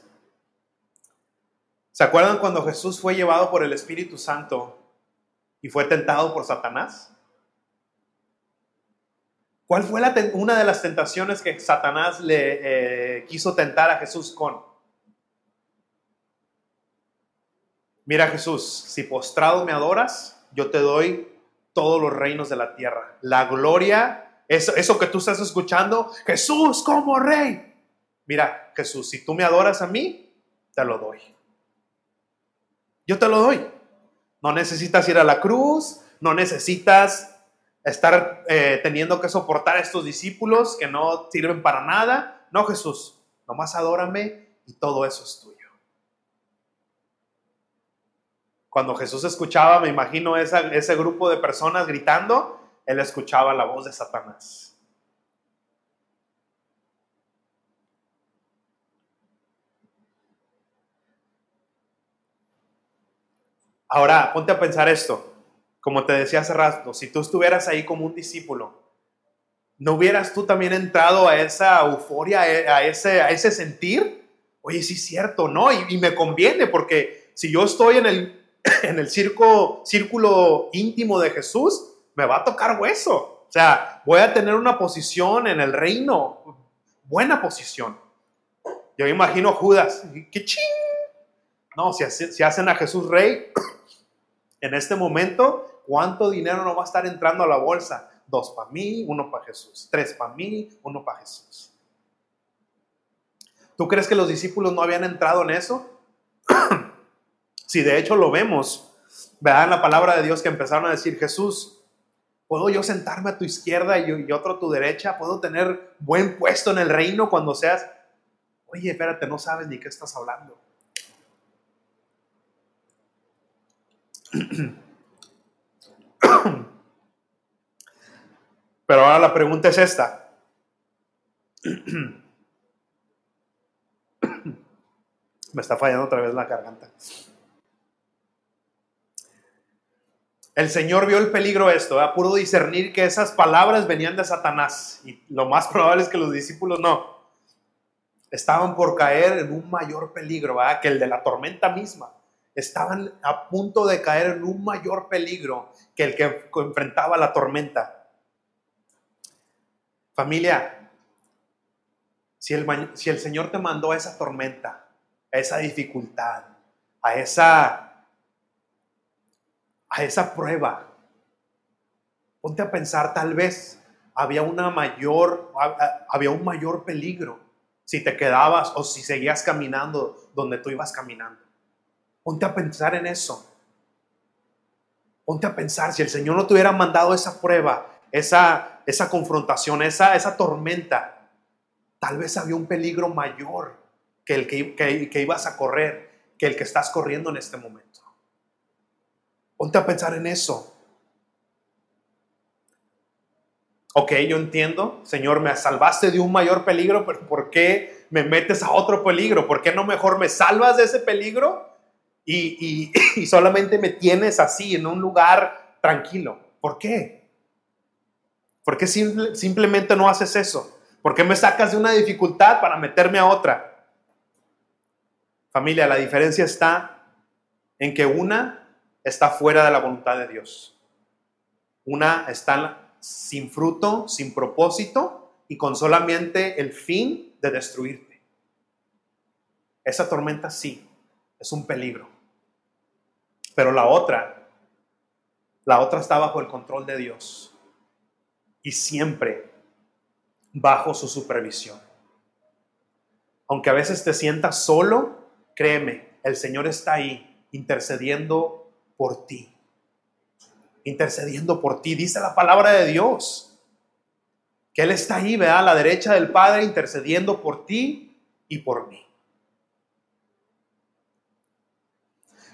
¿Se acuerdan cuando Jesús fue llevado por el Espíritu Santo y fue tentado por Satanás? ¿Cuál fue una de las tentaciones que Satanás le eh, quiso tentar a Jesús con? Mira Jesús, si postrado me adoras, yo te doy todos los reinos de la tierra. La gloria, eso, eso que tú estás escuchando, Jesús como rey. Mira Jesús, si tú me adoras a mí, te lo doy. Yo te lo doy. No necesitas ir a la cruz, no necesitas estar eh, teniendo que soportar a estos discípulos que no sirven para nada. No, Jesús, nomás adórame y todo eso es tuyo. Cuando Jesús escuchaba, me imagino ese grupo de personas gritando, él escuchaba la voz de Satanás. Ahora, ponte a pensar esto. Como te decía hace rato, si tú estuvieras ahí como un discípulo, ¿no hubieras tú también entrado a esa euforia, a ese, a ese sentir? Oye, sí es cierto, ¿no? Y, me conviene porque si yo estoy en el, en el circo, círculo íntimo de Jesús, me va a tocar hueso. O sea, voy a tener una posición en el reino, buena posición. Yo imagino Judas, ¡qué ching! No, si, si hacen a Jesús rey, en este momento, ¿cuánto dinero no va a estar entrando a la bolsa? Dos para mí, uno para Jesús. Tres para mí, uno para Jesús. ¿Tú crees que los discípulos no habían entrado en eso? si de hecho lo vemos, vean la palabra de Dios que empezaron a decir, Jesús, ¿puedo yo sentarme a tu izquierda y, otro a tu derecha? ¿Puedo tener buen puesto en el reino cuando seas... Oye, espérate, no sabes ni qué estás hablando. Pero ahora la pregunta es esta. Me está fallando otra vez la garganta. El Señor vio el peligro esto, pudo discernir que esas palabras venían de Satanás y lo más probable es que los discípulos no. Estaban por caer en un mayor peligro, que el de la tormenta misma estaban a punto de caer en un mayor peligro que el que enfrentaba la tormenta. Familia, si el, Señor te mandó a esa tormenta, a esa dificultad, a esa, a esa prueba, ponte a pensar, tal vez había una mayor, había un mayor peligro si te quedabas o si seguías caminando donde tú ibas caminando. Ponte a pensar en eso. Ponte a pensar, si el Señor no te hubiera mandado esa prueba, esa, esa confrontación, esa, esa tormenta, tal vez había un peligro mayor que el que, que ibas a correr, que el que estás corriendo en este momento. Ponte a pensar en eso. Ok, yo entiendo, Señor, me salvaste de un mayor peligro, pero ¿por qué me metes a otro peligro? ¿Por qué no mejor me salvas de ese peligro y, solamente me tienes así en un lugar tranquilo. ¿Por qué? ¿Por qué simplemente no haces eso? ¿Por qué me sacas de una dificultad para meterme a otra? Familia, la diferencia está en que una está fuera de la voluntad de Dios. Una está sin fruto, sin propósito y con solamente el fin de destruirte. Esa tormenta sí, es un peligro. Pero la otra, la otra está bajo el control de Dios y siempre bajo su supervisión. Aunque a veces te sientas solo, créeme, el Señor está ahí intercediendo por ti. Intercediendo por ti, dice la palabra de Dios. Que Él está ahí, vea, a la derecha del Padre, intercediendo por ti y por mí.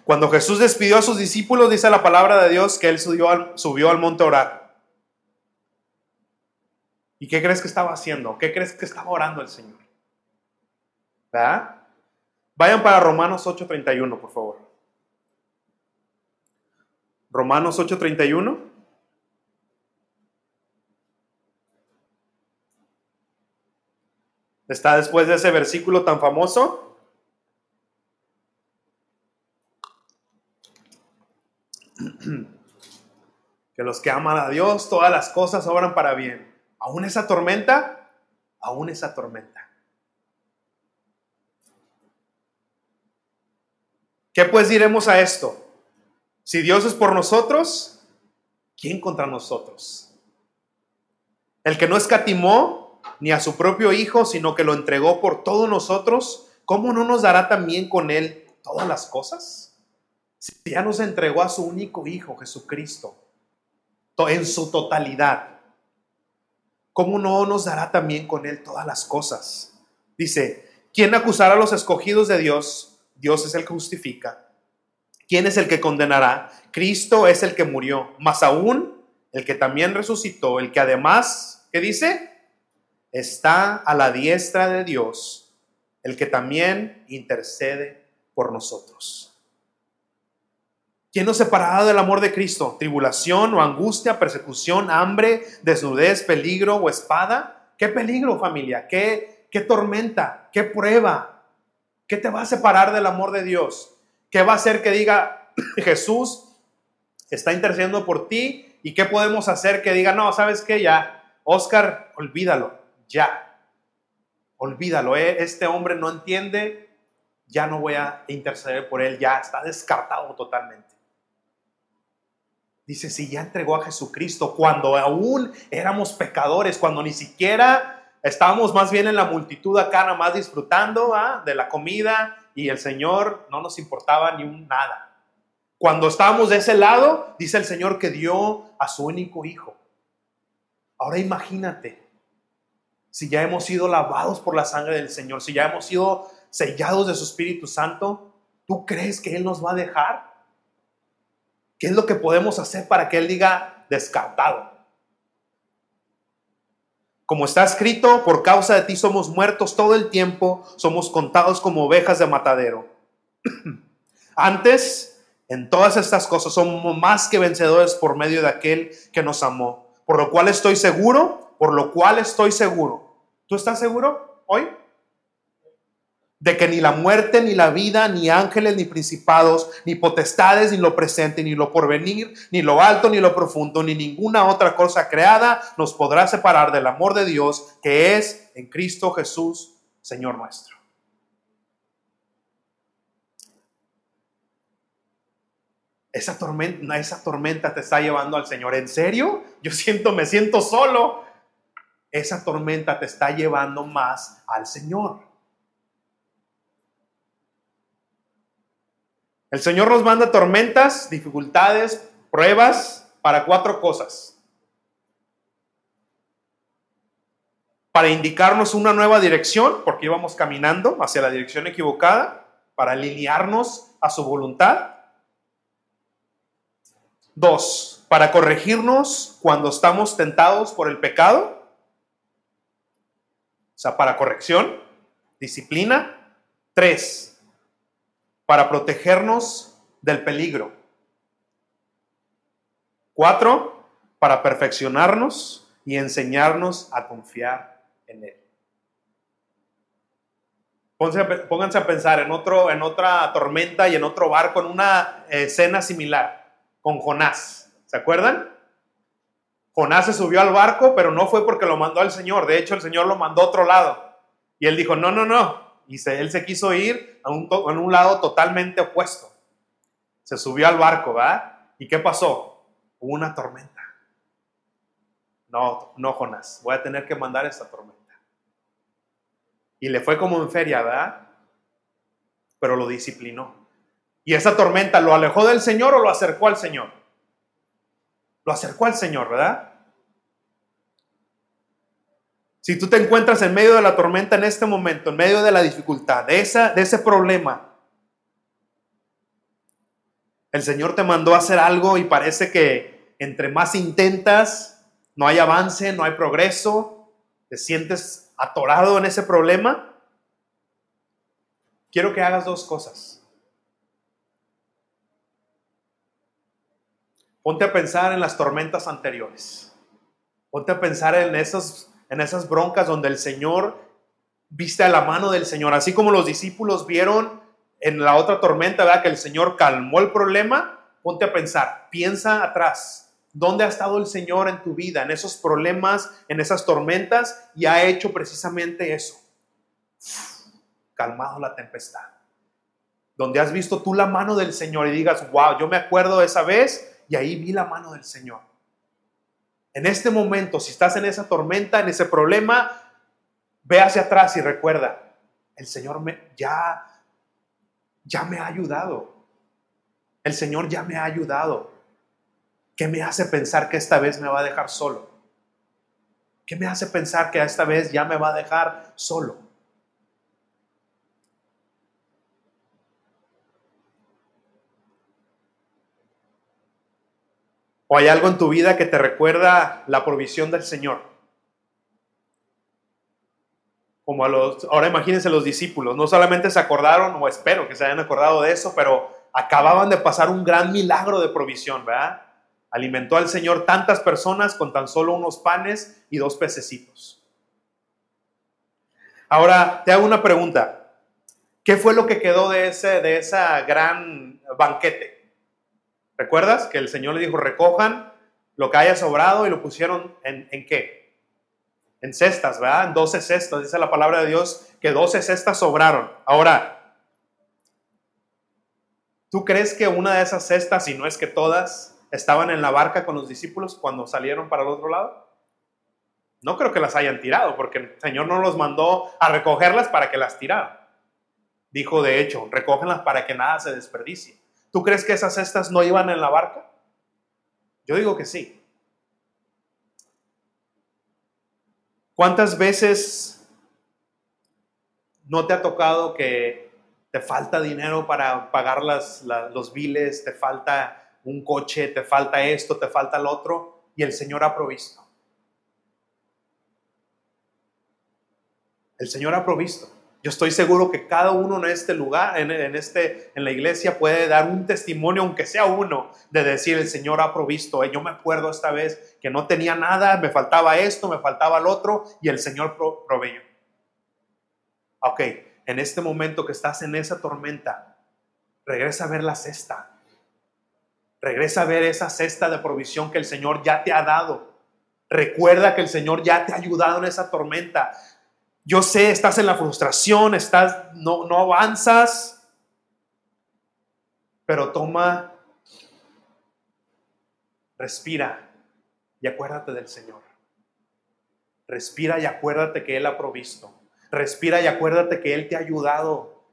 Cuando Jesús despidió a sus discípulos, dice la palabra de Dios que él subió al, subió al monte a orar. ¿Y qué crees que estaba haciendo? ¿Qué crees que estaba orando el Señor? ¿Verdad? Vayan para Romanos 8:31, por favor. Romanos 8:31. Está después de ese versículo tan famoso. que los que aman a Dios, todas las cosas obran para bien. Aún esa tormenta, aún esa tormenta. ¿Qué pues diremos a esto? Si Dios es por nosotros, ¿quién contra nosotros? El que no escatimó ni a su propio Hijo, sino que lo entregó por todos nosotros, ¿cómo no nos dará también con Él todas las cosas? Si ya nos entregó a su único Hijo, Jesucristo, en su totalidad, ¿cómo no nos dará también con Él todas las cosas? Dice, ¿quién acusará a los escogidos de Dios? Dios es el que justifica. ¿Quién es el que condenará? Cristo es el que murió, más aún el que también resucitó, el que además, ¿qué dice? Está a la diestra de Dios, el que también intercede por nosotros. ¿Quién nos separará del amor de Cristo? ¿Tribulación o angustia, persecución, hambre, desnudez, peligro o espada? ¿Qué peligro, familia? ¿Qué, qué tormenta? ¿Qué prueba? ¿Qué te va a separar del amor de Dios? ¿Qué va a hacer que diga Jesús está intercediendo por ti? ¿Y qué podemos hacer que diga, no, sabes qué, ya, Oscar, olvídalo, ya, olvídalo, ¿eh? este hombre no entiende, ya no voy a interceder por él, ya está descartado totalmente. Dice, si ya entregó a Jesucristo cuando aún éramos pecadores, cuando ni siquiera estábamos más bien en la multitud acá, nada más disfrutando ¿ah? de la comida y el Señor no nos importaba ni un nada. Cuando estábamos de ese lado, dice el Señor que dio a su único hijo. Ahora imagínate, si ya hemos sido lavados por la sangre del Señor, si ya hemos sido sellados de su Espíritu Santo, ¿tú crees que Él nos va a dejar? ¿Qué es lo que podemos hacer para que Él diga descartado? Como está escrito, por causa de ti somos muertos todo el tiempo, somos contados como ovejas de matadero. Antes, en todas estas cosas somos más que vencedores por medio de aquel que nos amó. Por lo cual estoy seguro, por lo cual estoy seguro. ¿Tú estás seguro hoy? De que ni la muerte, ni la vida, ni ángeles, ni principados, ni potestades, ni lo presente, ni lo porvenir, ni lo alto, ni lo profundo, ni ninguna otra cosa creada nos podrá separar del amor de Dios que es en Cristo Jesús, Señor nuestro. Esa tormenta, esa tormenta te está llevando al Señor. ¿En serio? Yo siento, me siento solo. Esa tormenta te está llevando más al Señor. El Señor nos manda tormentas, dificultades, pruebas para cuatro cosas. Para indicarnos una nueva dirección, porque íbamos caminando hacia la dirección equivocada, para alinearnos a su voluntad. Dos, para corregirnos cuando estamos tentados por el pecado. O sea, para corrección, disciplina. Tres, para protegernos del peligro. Cuatro, para perfeccionarnos y enseñarnos a confiar en Él. Pónganse a pensar en, otro, en otra tormenta y en otro barco, en una escena similar, con Jonás. ¿Se acuerdan? Jonás se subió al barco, pero no fue porque lo mandó al Señor. De hecho, el Señor lo mandó a otro lado. Y él dijo, no, no, no, y él se quiso ir a un, en un lado totalmente opuesto. Se subió al barco, ¿va? ¿Y qué pasó? Hubo una tormenta. No, no, Jonás, voy a tener que mandar esa tormenta. Y le fue como en feria, ¿verdad? Pero lo disciplinó. ¿Y esa tormenta lo alejó del Señor o lo acercó al Señor? Lo acercó al Señor, ¿verdad? Si tú te encuentras en medio de la tormenta en este momento, en medio de la dificultad, de, esa, de ese problema, el Señor te mandó hacer algo y parece que entre más intentas, no hay avance, no hay progreso, te sientes atorado en ese problema. Quiero que hagas dos cosas. Ponte a pensar en las tormentas anteriores. Ponte a pensar en esos en esas broncas donde el Señor viste a la mano del Señor, así como los discípulos vieron en la otra tormenta, ¿verdad? Que el Señor calmó el problema, ponte a pensar, piensa atrás. ¿Dónde ha estado el Señor en tu vida, en esos problemas, en esas tormentas? Y ha hecho precisamente eso. Calmado la tempestad. Donde has visto tú la mano del Señor y digas, wow, yo me acuerdo de esa vez y ahí vi la mano del Señor. En este momento, si estás en esa tormenta, en ese problema, ve hacia atrás y recuerda, el Señor me, ya, ya me ha ayudado. El Señor ya me ha ayudado. ¿Qué me hace pensar que esta vez me va a dejar solo? ¿Qué me hace pensar que esta vez ya me va a dejar solo? ¿O hay algo en tu vida que te recuerda la provisión del Señor? Como a los, ahora imagínense los discípulos, no solamente se acordaron, o espero que se hayan acordado de eso, pero acababan de pasar un gran milagro de provisión, ¿verdad? Alimentó al Señor tantas personas con tan solo unos panes y dos pececitos. Ahora, te hago una pregunta. ¿Qué fue lo que quedó de ese de esa gran banquete? ¿Recuerdas que el Señor le dijo, recojan lo que haya sobrado y lo pusieron en, qué? En cestas, ¿verdad? En 12 cestas, dice la palabra de Dios, que 12 cestas sobraron. Ahora, ¿tú crees que una de esas cestas, si no es que todas, estaban en la barca con los discípulos cuando salieron para el otro lado? No creo que las hayan tirado, porque el Señor no los mandó a recogerlas para que las tiraran. Dijo, de hecho, recógenlas para que nada se desperdicie. ¿Tú crees que esas cestas no iban en la barca? Yo digo que sí. ¿Cuántas veces no te ha tocado que te falta dinero para pagar las, los biles, te falta un coche, te falta esto, te falta el otro, y el Señor ha provisto? El Señor ha provisto. Yo estoy seguro que cada uno en este lugar, en, este, en la iglesia, puede dar un testimonio, aunque sea uno, de decir el Señor ha provisto. Yo me acuerdo esta vez que no tenía nada, me faltaba esto, me faltaba el otro, y el Señor proveyó. Ok, en este momento que estás en esa tormenta, regresa a ver la cesta. Regresa a ver esa cesta de provisión que el Señor ya te ha dado. Recuerda que el Señor ya te ha ayudado en esa tormenta. Yo sé, estás en la frustración, estás, no, no avanzas, pero toma, respira y acuérdate del Señor. Respira y acuérdate que Él ha provisto. Respira y acuérdate que Él te ha ayudado.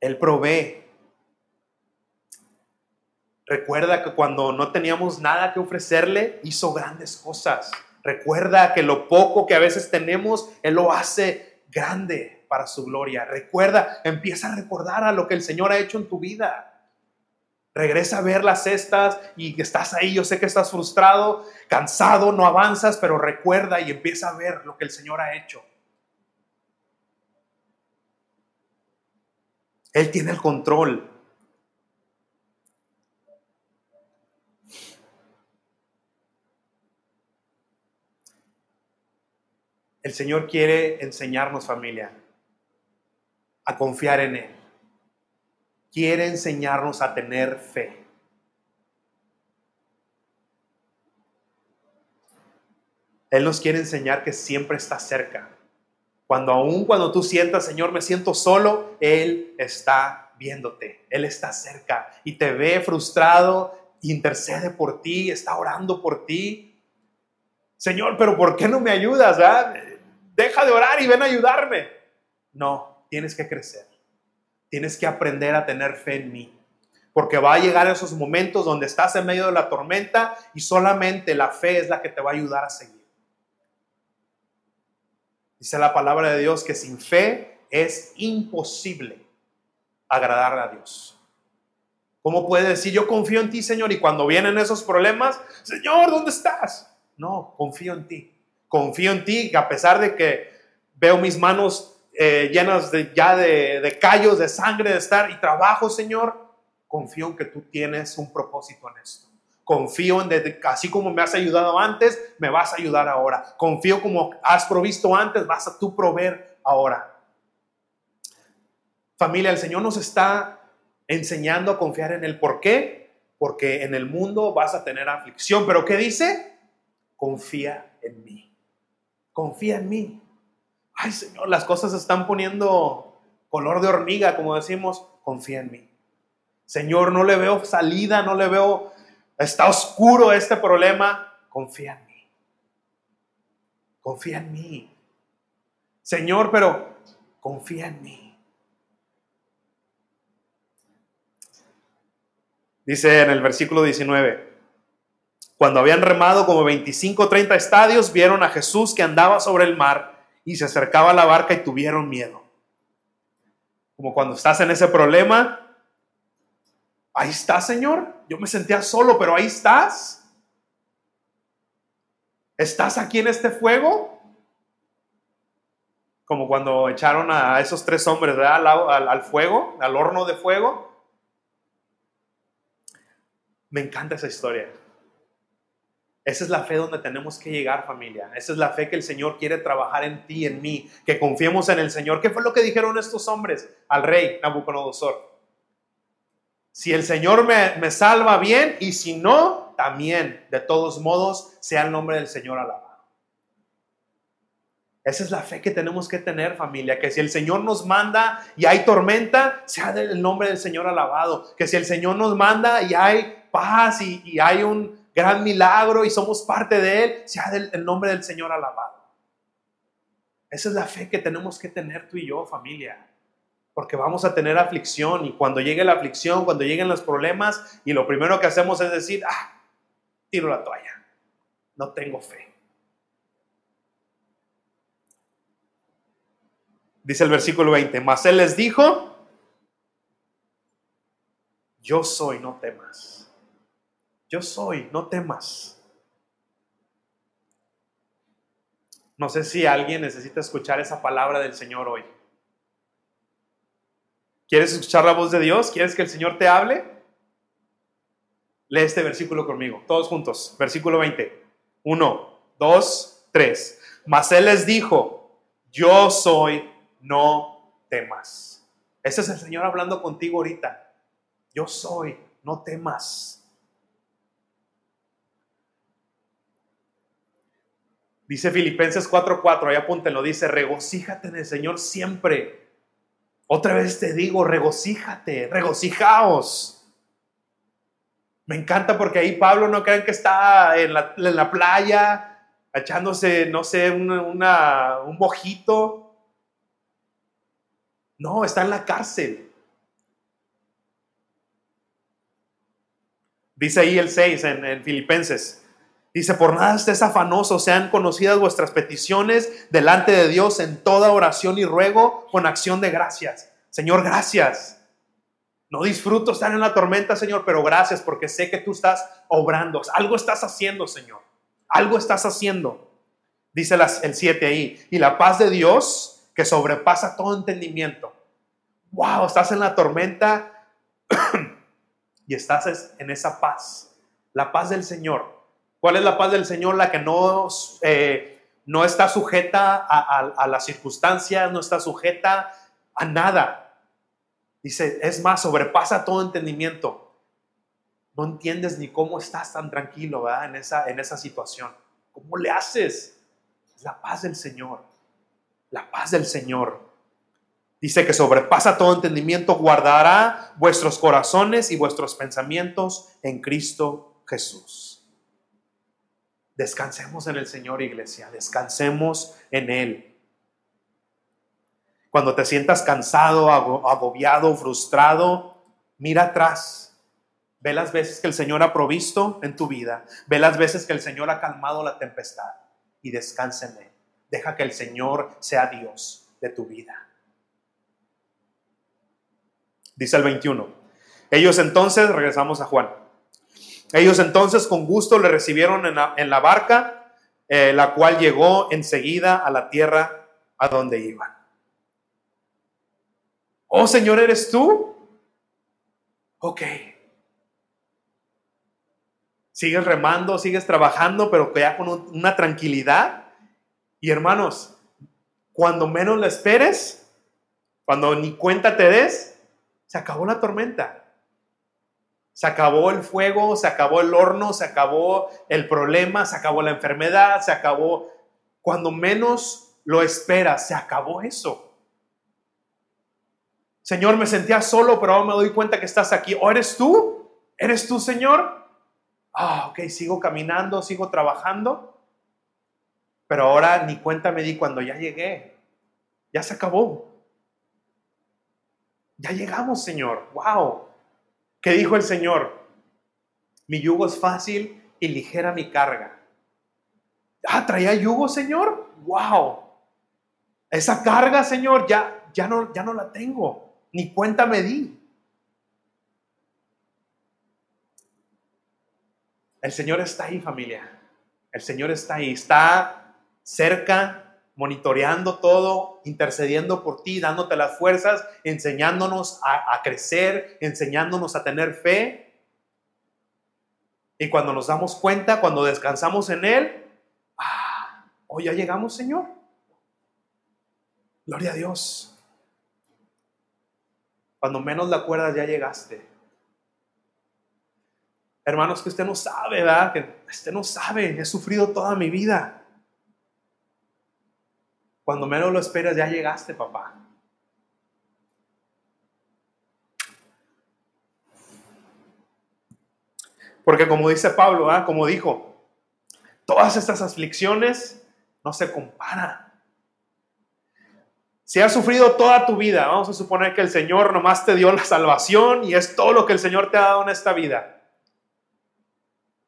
Él provee. Recuerda que cuando no teníamos nada que ofrecerle, hizo grandes cosas. Recuerda que lo poco que a veces tenemos, Él lo hace grande para su gloria. Recuerda, empieza a recordar a lo que el Señor ha hecho en tu vida. Regresa a ver las cestas y estás ahí. Yo sé que estás frustrado, cansado, no avanzas, pero recuerda y empieza a ver lo que el Señor ha hecho. Él tiene el control. El Señor quiere enseñarnos familia a confiar en Él. Quiere enseñarnos a tener fe. Él nos quiere enseñar que siempre está cerca. Cuando aún cuando tú sientas, Señor, me siento solo, Él está viéndote. Él está cerca y te ve frustrado, intercede por ti, está orando por ti. Señor, pero ¿por qué no me ayudas? Ah? Deja de orar y ven a ayudarme. No, tienes que crecer. Tienes que aprender a tener fe en mí. Porque va a llegar esos momentos donde estás en medio de la tormenta y solamente la fe es la que te va a ayudar a seguir. Dice la palabra de Dios que sin fe es imposible agradar a Dios. ¿Cómo puede decir yo confío en ti, Señor? Y cuando vienen esos problemas, Señor, ¿dónde estás? No, confío en ti confío en ti, a pesar de que veo mis manos eh, llenas de, ya de, de callos, de sangre, de estar y trabajo, Señor, confío en que tú tienes un propósito en esto. Confío en que así como me has ayudado antes, me vas a ayudar ahora. Confío como has provisto antes, vas a tú proveer ahora. Familia, el Señor nos está enseñando a confiar en el por qué, porque en el mundo vas a tener aflicción. Pero ¿qué dice? Confía en mí confía en mí. Ay, Señor, las cosas se están poniendo color de hormiga, como decimos, confía en mí. Señor, no le veo salida, no le veo, está oscuro este problema, confía en mí. Confía en mí. Señor, pero confía en mí. Dice en el versículo 19, cuando habían remado como 25 o 30 estadios, vieron a Jesús que andaba sobre el mar y se acercaba a la barca y tuvieron miedo. Como cuando estás en ese problema, ahí está, Señor. Yo me sentía solo, pero ahí estás. ¿Estás aquí en este fuego? Como cuando echaron a esos tres hombres Al, al, fuego, al horno de fuego. Me encanta esa historia. Esa es la fe donde tenemos que llegar, familia. Esa es la fe que el Señor quiere trabajar en ti, en mí, que confiemos en el Señor. ¿Qué fue lo que dijeron estos hombres al rey Nabucodonosor? Si el Señor me, me salva bien y si no, también, de todos modos, sea el nombre del Señor alabado. Esa es la fe que tenemos que tener, familia, que si el Señor nos manda y hay tormenta, sea el nombre del Señor alabado. Que si el Señor nos manda y hay paz y, y hay un gran milagro y somos parte de Él, sea el nombre del Señor alabado. Esa es la fe que tenemos que tener tú y yo, familia. Porque vamos a tener aflicción y cuando llegue la aflicción, cuando lleguen los problemas, y lo primero que hacemos es decir, ah, tiro la toalla, no tengo fe. Dice el versículo 20, mas Él les dijo, yo soy, no temas. Yo soy, no temas. No sé si alguien necesita escuchar esa palabra del Señor hoy. ¿Quieres escuchar la voz de Dios? ¿Quieres que el Señor te hable? Lee este versículo conmigo, todos juntos. Versículo 20. Uno, dos, tres. Mas Él les dijo, yo soy, no temas. Ese es el Señor hablando contigo ahorita. Yo soy, no temas. Dice Filipenses 4:4, ahí apúntenlo, dice, regocíjate en el Señor siempre. Otra vez te digo, regocíjate, regocijaos. Me encanta porque ahí Pablo no creen que está en la, playa echándose, no sé, un mojito. No, está en la cárcel. Dice ahí el 6 en, en Filipenses. Dice, por nada estés afanoso, sean conocidas vuestras peticiones delante de Dios en toda oración y ruego con acción de gracias. Señor, gracias. No disfruto estar en la tormenta, Señor, pero gracias porque sé que tú estás obrando. Algo estás haciendo, Señor. Algo estás haciendo. Dice el 7 ahí. Y la paz de Dios que sobrepasa todo entendimiento. Wow, estás en la tormenta y estás en esa paz. La paz del Señor ¿Cuál es la paz del Señor? La que no, eh, no está sujeta a, las circunstancias, no está sujeta a nada. Dice, es más, sobrepasa todo entendimiento. No entiendes ni cómo estás tan tranquilo ¿verdad? En, esa, en esa situación. ¿Cómo le haces? Es la paz del Señor. La paz del Señor. Dice que sobrepasa todo entendimiento, guardará vuestros corazones y vuestros pensamientos en Cristo Jesús. Descansemos en el Señor, iglesia. Descansemos en Él. Cuando te sientas cansado, agobiado, frustrado, mira atrás. Ve las veces que el Señor ha provisto en tu vida. Ve las veces que el Señor ha calmado la tempestad. Y descansa en Él. Deja que el Señor sea Dios de tu vida. Dice el 21. Ellos entonces, regresamos a Juan. Ellos entonces con gusto le recibieron en la, barca, eh, la cual llegó enseguida a la tierra a donde iban. Oh Señor, ¿eres tú? Ok. Sigues remando, sigues trabajando, pero ya con una tranquilidad. Y hermanos, cuando menos lo esperes, cuando ni cuenta te des, se acabó la tormenta. Se acabó el fuego, se acabó el horno, se acabó el problema, se acabó la enfermedad, se acabó... Cuando menos lo esperas, se acabó eso. Señor, me sentía solo, pero ahora me doy cuenta que estás aquí. ¿O eres tú? ¿Eres tú, Señor? Ah, ok, sigo caminando, sigo trabajando. Pero ahora ni cuenta me di cuando ya llegué. Ya se acabó. Ya llegamos, Señor. Wow. ¿Qué dijo el Señor? Mi yugo es fácil y ligera mi carga. Ah, traía yugo, Señor. Wow. Esa carga, Señor, ya, ya, no, ya no la tengo. Ni cuenta me di. El Señor está ahí, familia. El Señor está ahí. Está cerca, monitoreando todo, intercediendo por ti, dándote las fuerzas, enseñándonos a, crecer, enseñándonos a tener fe. Y cuando nos damos cuenta, cuando descansamos en Él, ah, hoy ya llegamos, Señor. Gloria a Dios. Cuando menos la acuerdas, ya llegaste. Hermanos, que usted no sabe, ¿verdad? Que usted no sabe, he sufrido toda mi vida. Cuando menos lo esperas, ya llegaste, papá. Porque como dice Pablo, ¿verdad? como dijo, todas estas aflicciones no se comparan si has sufrido toda tu vida, vamos a suponer que el Señor nomás te dio la salvación y es todo lo que el Señor te ha dado en esta vida.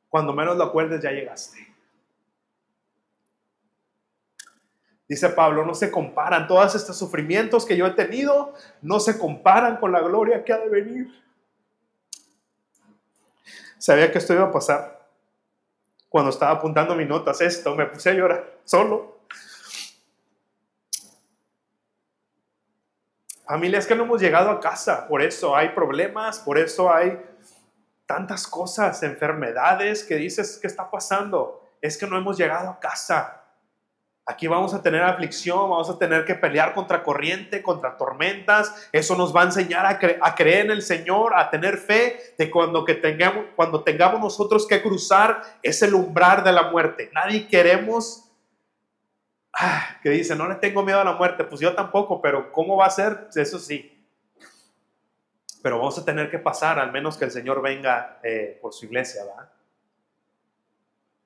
Cuando menos lo acuerdes, ya llegaste. Dice Pablo, no se comparan, todos estos sufrimientos que yo he tenido, no se comparan con la gloria que ha de venir. Sabía que esto iba a pasar. Cuando estaba apuntando mis notas, esto, me puse a llorar solo. Familia, es que no hemos llegado a casa, por eso hay problemas, por eso hay tantas cosas, enfermedades que dices, ¿qué está pasando? Es que no hemos llegado a casa. Aquí vamos a tener aflicción, vamos a tener que pelear contra corriente, contra tormentas. Eso nos va a enseñar a, creer en el Señor, a tener fe de cuando, que tengamos, cuando tengamos nosotros que cruzar ese umbral de la muerte. Nadie queremos Ah, que dice, no le tengo miedo a la muerte, pues yo tampoco, pero ¿cómo va a ser? Eso sí. Pero vamos a tener que pasar, al menos que el Señor venga eh, por su iglesia, ¿verdad?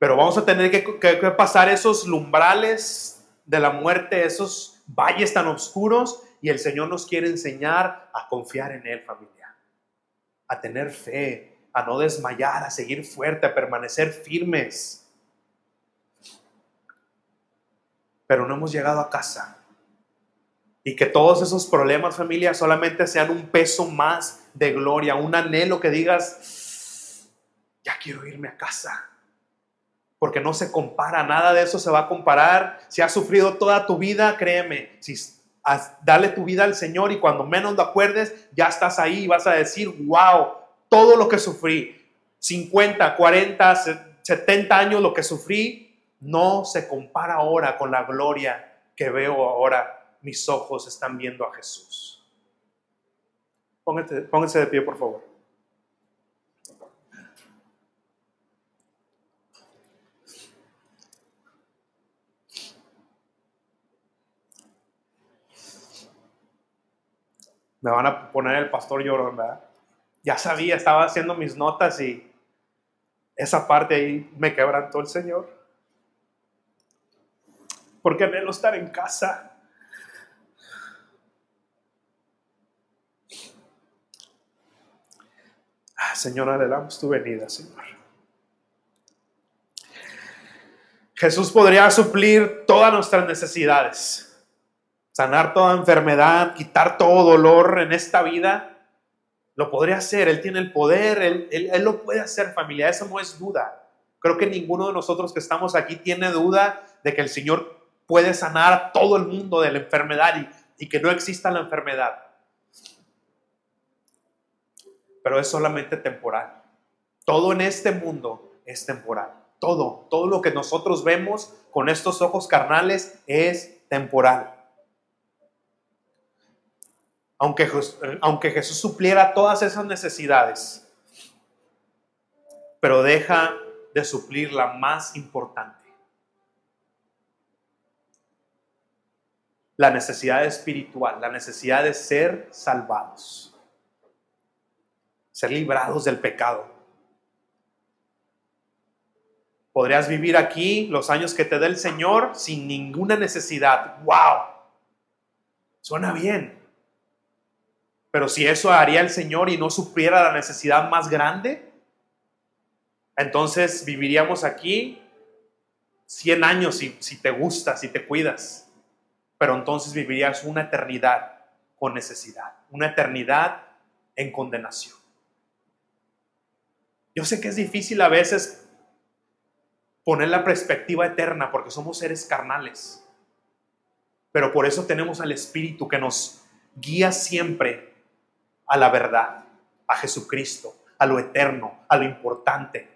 Pero vamos a tener que, pasar esos lumbrales de la muerte, esos valles tan oscuros, y el Señor nos quiere enseñar a confiar en Él, familia, a tener fe, a no desmayar, a seguir fuerte, a permanecer firmes pero no hemos llegado a casa. Y que todos esos problemas, familia, solamente sean un peso más de gloria, un anhelo que digas, ya quiero irme a casa. Porque no se compara, nada de eso se va a comparar. Si has sufrido toda tu vida, créeme, si dale tu vida al Señor y cuando menos lo acuerdes, ya estás ahí y vas a decir, wow, todo lo que sufrí, 50, 40, 70 años lo que sufrí, no se compara ahora con la gloria que veo ahora. Mis ojos están viendo a Jesús. Pónganse, de pie, por favor. Me van a poner el pastor llorón, ¿verdad? Ya sabía, estaba haciendo mis notas y esa parte ahí me quebrantó el Señor porque anhelo estar en casa. Ah, Señor, anhelamos tu venida, Señor. Jesús podría suplir todas nuestras necesidades, sanar toda enfermedad, quitar todo dolor en esta vida. Lo podría hacer, Él tiene el poder, Él, él lo puede hacer, familia, eso no es duda. Creo que ninguno de nosotros que estamos aquí tiene duda de que el Señor puede sanar a todo el mundo de la enfermedad y, que no exista la enfermedad. Pero es solamente temporal. Todo en este mundo es temporal. Todo, todo lo que nosotros vemos con estos ojos carnales es temporal. Aunque, aunque Jesús supliera todas esas necesidades, pero deja de suplir la más importante la necesidad espiritual, la necesidad de ser salvados, ser librados del pecado. Podrías vivir aquí los años que te dé el Señor sin ninguna necesidad. ¡Wow! Suena bien. Pero si eso haría el Señor y no supiera la necesidad más grande, Entonces viviríamos aquí 100 años si, si te gusta, si te cuidas. Pero entonces vivirías una eternidad con necesidad, una eternidad en condenación. Yo sé que es difícil a veces poner la perspectiva eterna porque somos seres carnales, pero por eso tenemos al Espíritu que nos guía siempre a la verdad, a Jesucristo, a lo eterno, a lo importante.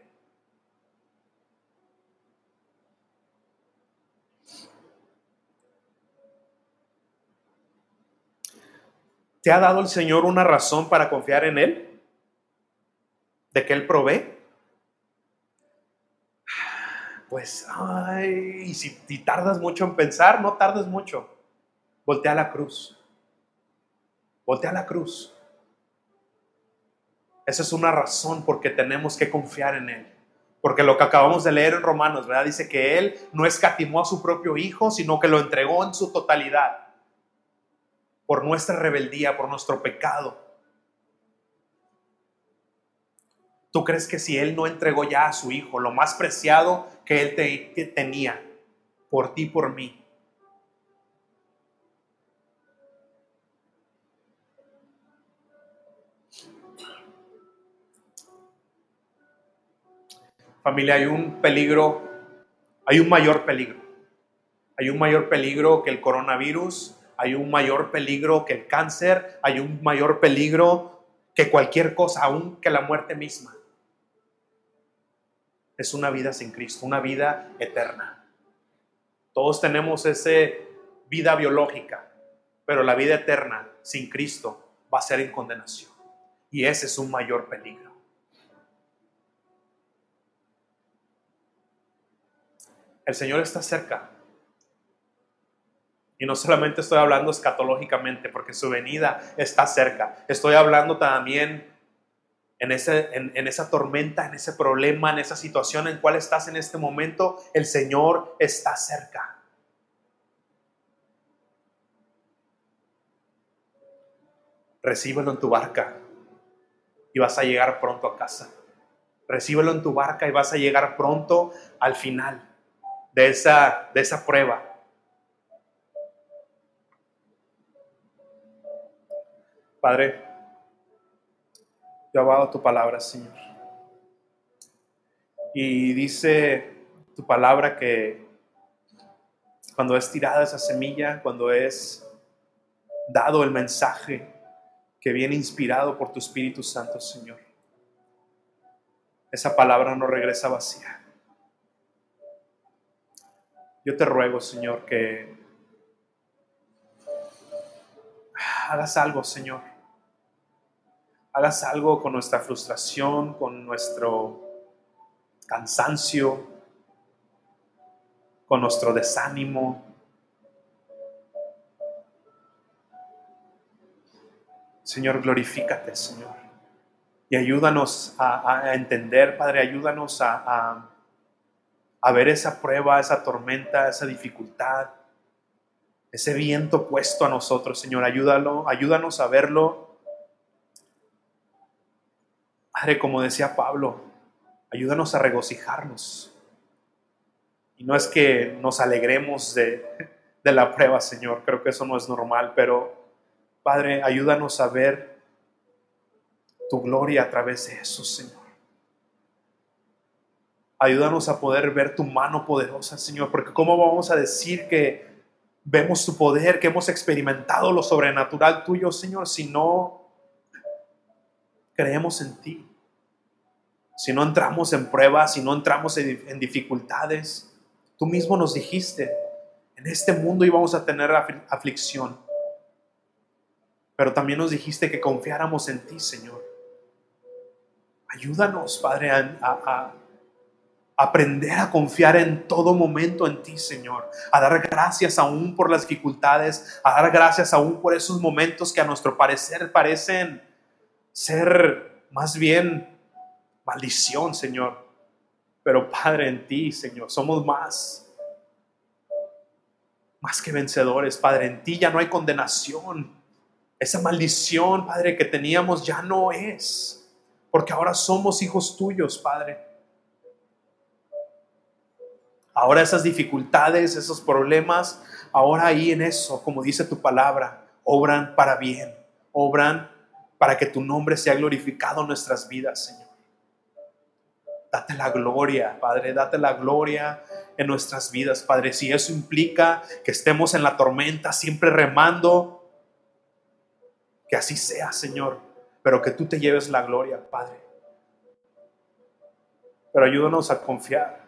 ¿Te ha dado el Señor una razón para confiar en Él? ¿De que Él provee? Pues, ay, y si, si tardas mucho en pensar, no tardes mucho. Voltea a la cruz. Voltea a la cruz. Esa es una razón porque tenemos que confiar en Él. Porque lo que acabamos de leer en Romanos, ¿verdad? Dice que Él no escatimó a su propio Hijo, sino que lo entregó en su totalidad por nuestra rebeldía, por nuestro pecado. ¿Tú crees que si Él no entregó ya a su Hijo, lo más preciado que Él te, tenía, por ti, por mí? Familia, hay un peligro, hay un mayor peligro. Hay un mayor peligro que el coronavirus, hay un mayor peligro que el cáncer, hay un mayor peligro que cualquier cosa, aún que la muerte misma. Es una vida sin Cristo, una vida eterna. Todos tenemos esa vida biológica, pero la vida eterna sin Cristo va a ser en condenación. Y ese es un mayor peligro. El Señor está cerca. Y no solamente estoy hablando escatológicamente, porque su venida está cerca. Estoy hablando también en, ese, en, esa tormenta, en ese problema, en esa situación en cual estás en este momento. El Señor está cerca. Recíbelo en tu barca y vas a llegar pronto a casa. Recíbelo en tu barca y vas a llegar pronto al final de esa, de esa prueba Padre, yo abado tu palabra, Señor. Y dice tu palabra que cuando es tirada esa semilla, cuando es dado el mensaje que viene inspirado por tu Espíritu Santo, Señor, esa palabra no regresa vacía. Yo te ruego, Señor, que hagas algo, Señor. Hagas algo con nuestra frustración, con nuestro cansancio, con nuestro desánimo. Señor, glorifícate, Señor. Y ayúdanos a, entender, Padre, ayúdanos a, a ver esa prueba, esa tormenta, esa dificultad ese viento puesto a nosotros, Señor. Ayúdalo, ayúdanos a verlo. Padre, como decía Pablo, ayúdanos a regocijarnos. Y no es que nos alegremos de, de la prueba, Señor. Creo que eso no es normal, pero Padre, ayúdanos a ver tu gloria a través de eso, Señor. Ayúdanos a poder ver tu mano poderosa, Señor, porque ¿cómo vamos a decir que vemos tu poder, que hemos experimentado lo sobrenatural tuyo, Señor, si no creemos en ti, si no entramos en pruebas, si no entramos en, dificultades. Tú mismo nos dijiste, en este mundo íbamos a tener aflicción, pero también nos dijiste que confiáramos en ti, Señor. Ayúdanos, Padre, a aprender a confiar en todo momento en ti, Señor, a dar gracias aún por las dificultades, a dar gracias aún por esos momentos que a nuestro parecer parecen ser más bien maldición, Señor. Pero Padre, en ti, Señor, somos más, más que vencedores, Padre, en ti ya no hay condenación. Esa maldición, Padre, que teníamos ya no es, porque ahora somos hijos tuyos, Padre. Ahora esas dificultades, esos problemas, ahora ahí en eso, como dice tu palabra, obran para bien, obran para que tu nombre sea glorificado en nuestras vidas, Señor. Date la gloria, Padre, date la gloria en nuestras vidas, Padre. Si eso implica que estemos en la tormenta, siempre remando, que así sea, Señor, pero que tú te lleves la gloria, Padre. Pero ayúdanos a confiar.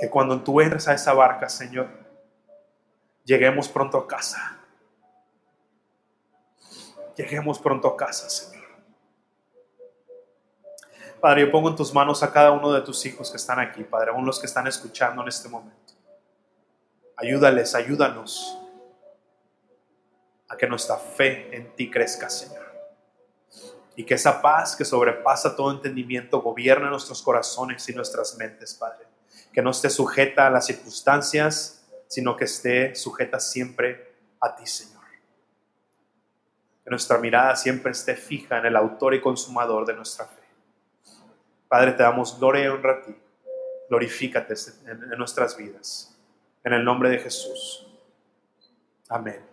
Que cuando tú entres a esa barca, Señor, lleguemos pronto a casa. Lleguemos pronto a casa, Señor. Padre, yo pongo en tus manos a cada uno de tus hijos que están aquí, Padre, aún los que están escuchando en este momento. Ayúdales, ayúdanos a que nuestra fe en ti crezca, Señor. Y que esa paz que sobrepasa todo entendimiento gobierne nuestros corazones y nuestras mentes, Padre. Que no esté sujeta a las circunstancias, sino que esté sujeta siempre a ti, Señor. Que nuestra mirada siempre esté fija en el autor y consumador de nuestra fe. Padre, te damos gloria y honra a ti. Glorifícate en nuestras vidas. En el nombre de Jesús. Amén.